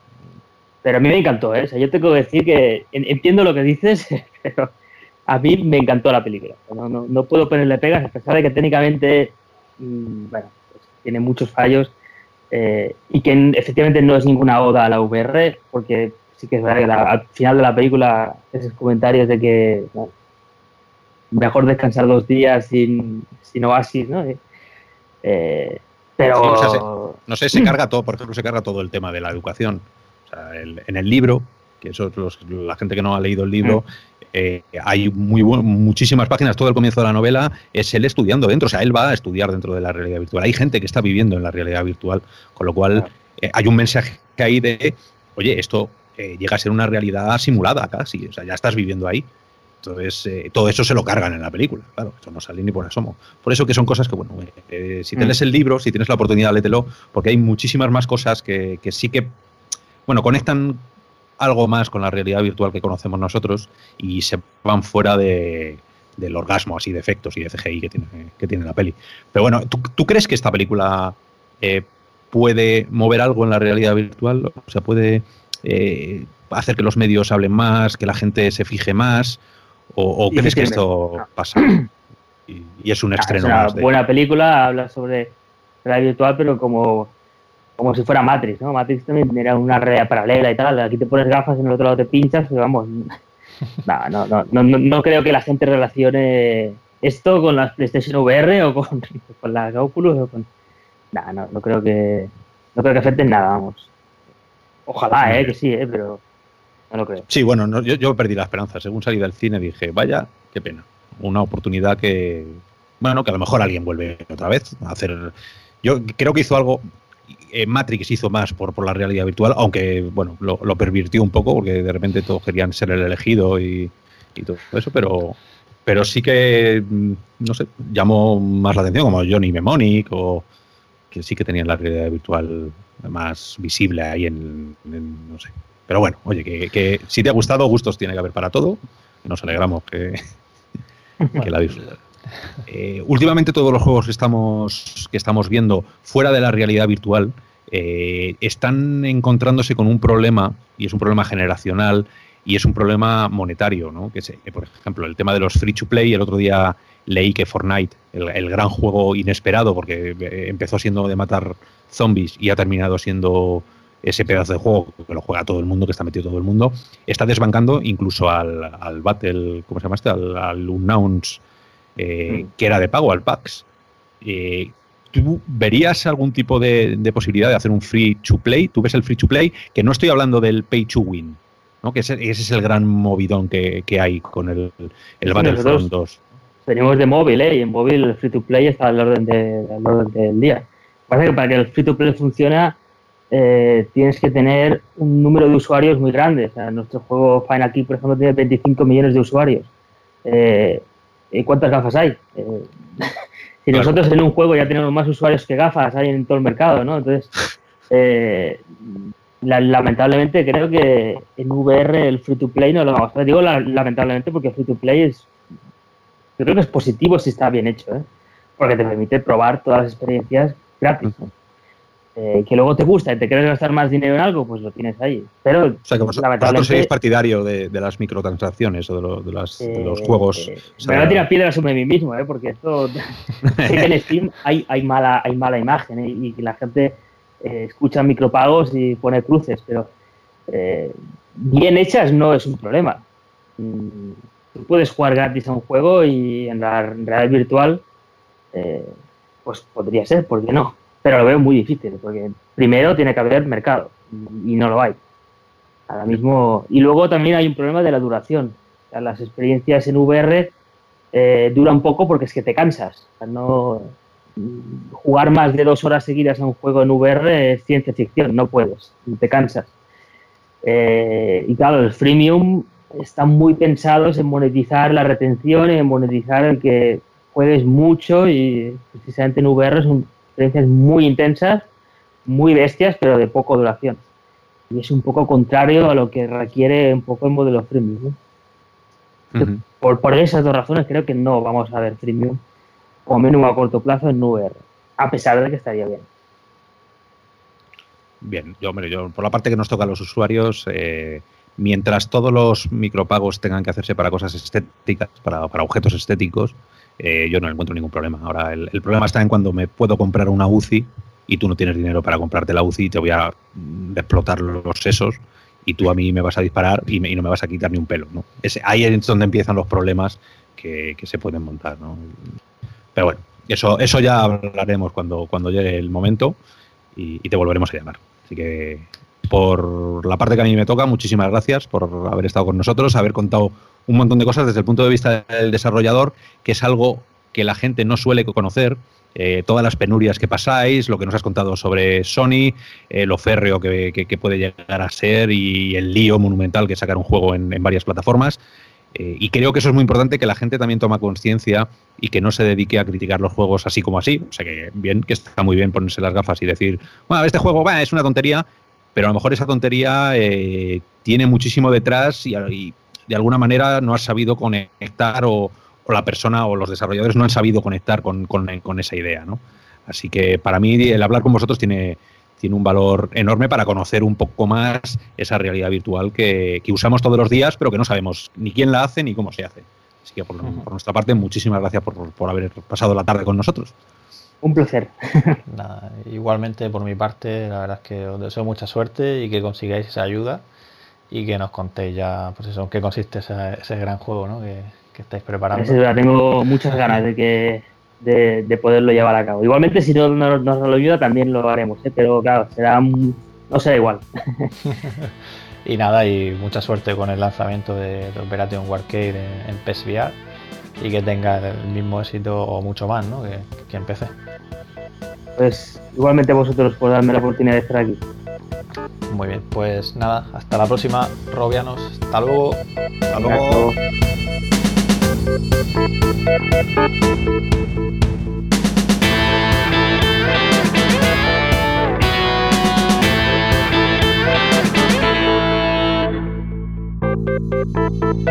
Pero a mí me encantó, ¿eh? O sea, yo tengo que decir que entiendo lo que dices, [LAUGHS] pero a mí me encantó la película. No, puedo ponerle pegas, a pesar de que técnicamente, mm, bueno, pues tiene muchos fallos eh, y que efectivamente no es ninguna oda a la VR, porque sí que es verdad que al final de la película esos comentarios de que mejor descansar dos días sin, sin oasis, ¿no? Eh, eh, pero... no sé, se [CLEARS THROAT] carga todo, por ejemplo, se carga todo el tema de la educación. O sea, en el libro, que eso la gente que no ha leído el libro, eh, hay muy muchísimas páginas, todo el comienzo de la novela es él estudiando dentro, o sea, él va a estudiar dentro de la realidad virtual. Hay gente que está viviendo en la realidad virtual, con lo cual hay un mensaje ahí de, oye, esto llega a ser una realidad simulada casi, o sea, ya estás viviendo ahí. Entonces, eh, todo eso se lo cargan en la película, claro, eso no sale ni por asomo. Por eso que son cosas que, bueno, eh, si tienes mm. el libro, si tienes la oportunidad, lételo, porque hay muchísimas más cosas que, sí que, bueno, conectan algo más con la realidad virtual que conocemos nosotros y se van fuera de, del orgasmo así de efectos y de CGI que tiene, que tiene la peli. Pero bueno, ¿tú, crees que esta película eh, puede mover algo en la realidad virtual? O sea, puede eh, hacer que los medios hablen más, que la gente se fije más? ¿O, crees que esto pasa? Y, es un estreno. Es una buena película, habla sobre realidad virtual, pero como, como si fuera Matrix, ¿no? Matrix también era una realidad paralela y tal. Aquí te pones gafas y en el otro lado te pinchas, pero vamos. [LAUGHS] no, no, no, no, no creo que la gente relacione esto con las PlayStation VR o con, [LAUGHS] con las Oculus o con. No, no, no creo que. No creo que afecten nada, vamos. Ojalá, eh, que sí, eh, pero no lo creo. Sí, bueno, yo, perdí la esperanza. Según salí del cine dije, vaya, qué pena. Una oportunidad que, bueno, que a lo mejor alguien vuelve otra vez a hacer. Yo creo que hizo algo. Eh, Matrix hizo más por, por la realidad virtual, aunque, bueno, lo, pervirtió un poco porque de repente todos querían ser el elegido y, y todo eso, pero, pero sí que, mm, no sé, llamó más la atención, como Johnny Mnemonic o que sí que tenían la realidad virtual más visible ahí en, no sé. Pero bueno, oye, que, si te ha gustado, gustos tiene que haber para todo. Nos alegramos [LAUGHS] que, la disfrutes. Eh, últimamente todos los juegos que estamos, que estamos viendo fuera de la realidad virtual eh, están encontrándose con un problema, y es un problema generacional, y es un problema monetario, ¿no? Que por ejemplo, el tema de los free to play, el otro día leí que Fortnite, el, gran juego inesperado, porque eh, empezó siendo de matar zombies y ha terminado siendo ese pedazo de juego que lo juega todo el mundo, que está metido todo el mundo, está desbancando incluso al, al Battle, ¿cómo se llama este? Al, al Unknowns, eh, mm. que era de pago, al PAX. Eh, ¿Tú verías algún tipo de, posibilidad de hacer un free to play? ¿Tú ves el free to play? Que no estoy hablando del pay to win, ¿no? que ese, es el gran movidón que, hay con el, el Battlefront 2 venimos de móvil, ¿eh? Y en móvil el free to play está al orden, de, al orden del día. Pasa que para que el free to play funcione, eh, tienes que tener un número de usuarios muy grande. O sea, nuestro juego Final Key, por ejemplo, tiene 25 millones de usuarios. Eh, ¿Y cuántas gafas hay? Eh, si nosotros en un juego ya tenemos más usuarios que gafas hay en todo el mercado, ¿no? Entonces, lamentablemente creo que en VR el free to play no lo vamos a. Digo lamentablemente porque free to play es. Yo creo que es positivo si está bien hecho, ¿eh? porque te permite probar todas las experiencias gratis. Eh, que luego te gusta y te quieres gastar más dinero en algo, pues lo tienes ahí. Pero, o sea, que vosotros seréis partidario de, las microtransacciones o de, los eh, juegos. me voy a tirar piedras sobre mí mismo, ¿eh? porque esto. [LAUGHS] en Steam hay, hay, mala, hay mala imagen ¿eh? y la gente escucha micropagos y pone cruces, pero bien hechas no es un problema. Mm, tú puedes jugar gratis a un juego y en la realidad virtual, pues podría ser, ¿por qué no? pero lo veo muy difícil, porque primero tiene que haber mercado y no lo hay. Ahora mismo, y luego también hay un problema de la duración. las experiencias en VR eh, duran poco porque es que te cansas. no, jugar más de dos horas seguidas a un juego en VR es ciencia ficción, no puedes, te cansas. Eh, y claro, los freemium están muy pensados en monetizar la retención, en monetizar el que juegues mucho y precisamente en VR es un, experiencias muy intensas, muy bestias, pero de poco duración. Y es un poco contrario a lo que requiere un poco el modelo freemium. por, por, esas dos razones creo que no vamos a ver freemium, o menos a corto plazo en VR, a pesar de que estaría bien. Bien, yo, por la parte que nos toca a los usuarios, eh, mientras todos los micropagos tengan que hacerse para cosas estéticas, para, para objetos estéticos, eh, yo no encuentro ningún problema. Ahora, el, problema está en cuando me puedo comprar una UCI y tú no tienes dinero para comprarte la UCI y te voy a mm, explotar los sesos y tú a mí me vas a disparar y, no me vas a quitar ni un pelo. ¿no? ahí es donde empiezan los problemas que, se pueden montar. ¿no? Pero bueno, eso, eso ya hablaremos cuando, cuando llegue el momento y, te volveremos a llamar. Así que por la parte que a mí me toca, muchísimas gracias por haber estado con nosotros, haber contado un montón de cosas desde el punto de vista del desarrollador, que es algo que la gente no suele conocer. Eh, todas las penurias que pasáis, lo que nos has contado sobre Sony, eh, lo férreo que, puede llegar a ser y el lío monumental que sacar un juego en, varias plataformas. Eh, y creo que eso es muy importante, que la gente también toma conciencia y que no se dedique a criticar los juegos así como así. O sea que bien, que está muy bien ponerse las gafas y decir, bueno, este juego es una tontería, pero a lo mejor esa tontería tiene muchísimo detrás y, de alguna manera no has sabido conectar o, la persona o los desarrolladores no han sabido conectar con, esa idea, ¿no? Así que para mí el hablar con vosotros tiene, tiene un valor enorme para conocer un poco más esa realidad virtual que, usamos todos los días, pero que no sabemos ni quién la hace ni cómo se hace. Así que por, nuestra parte, muchísimas gracias por, haber pasado la tarde con nosotros. Un placer. [LAUGHS] igualmente por mi parte, la verdad es que os deseo mucha suerte y que consigáis esa ayuda y que nos contéis ya, pues eso, en qué consiste ese, gran juego ¿no? que, estáis preparando. tengo muchas ganas de que de, poderlo llevar a cabo. Igualmente, si no nos, lo ayuda, también lo haremos, ¿eh? pero claro, será no será igual. [LAUGHS] y nada, y mucha suerte con el lanzamiento de, Operation Warcade en, en PSVR y que tenga el mismo éxito o mucho más ¿no? que, que en PC. Pues igualmente vosotros por darme la oportunidad de estar aquí. Muy bien, pues nada, hasta la próxima, Robianos. Hasta luego. Hasta luego.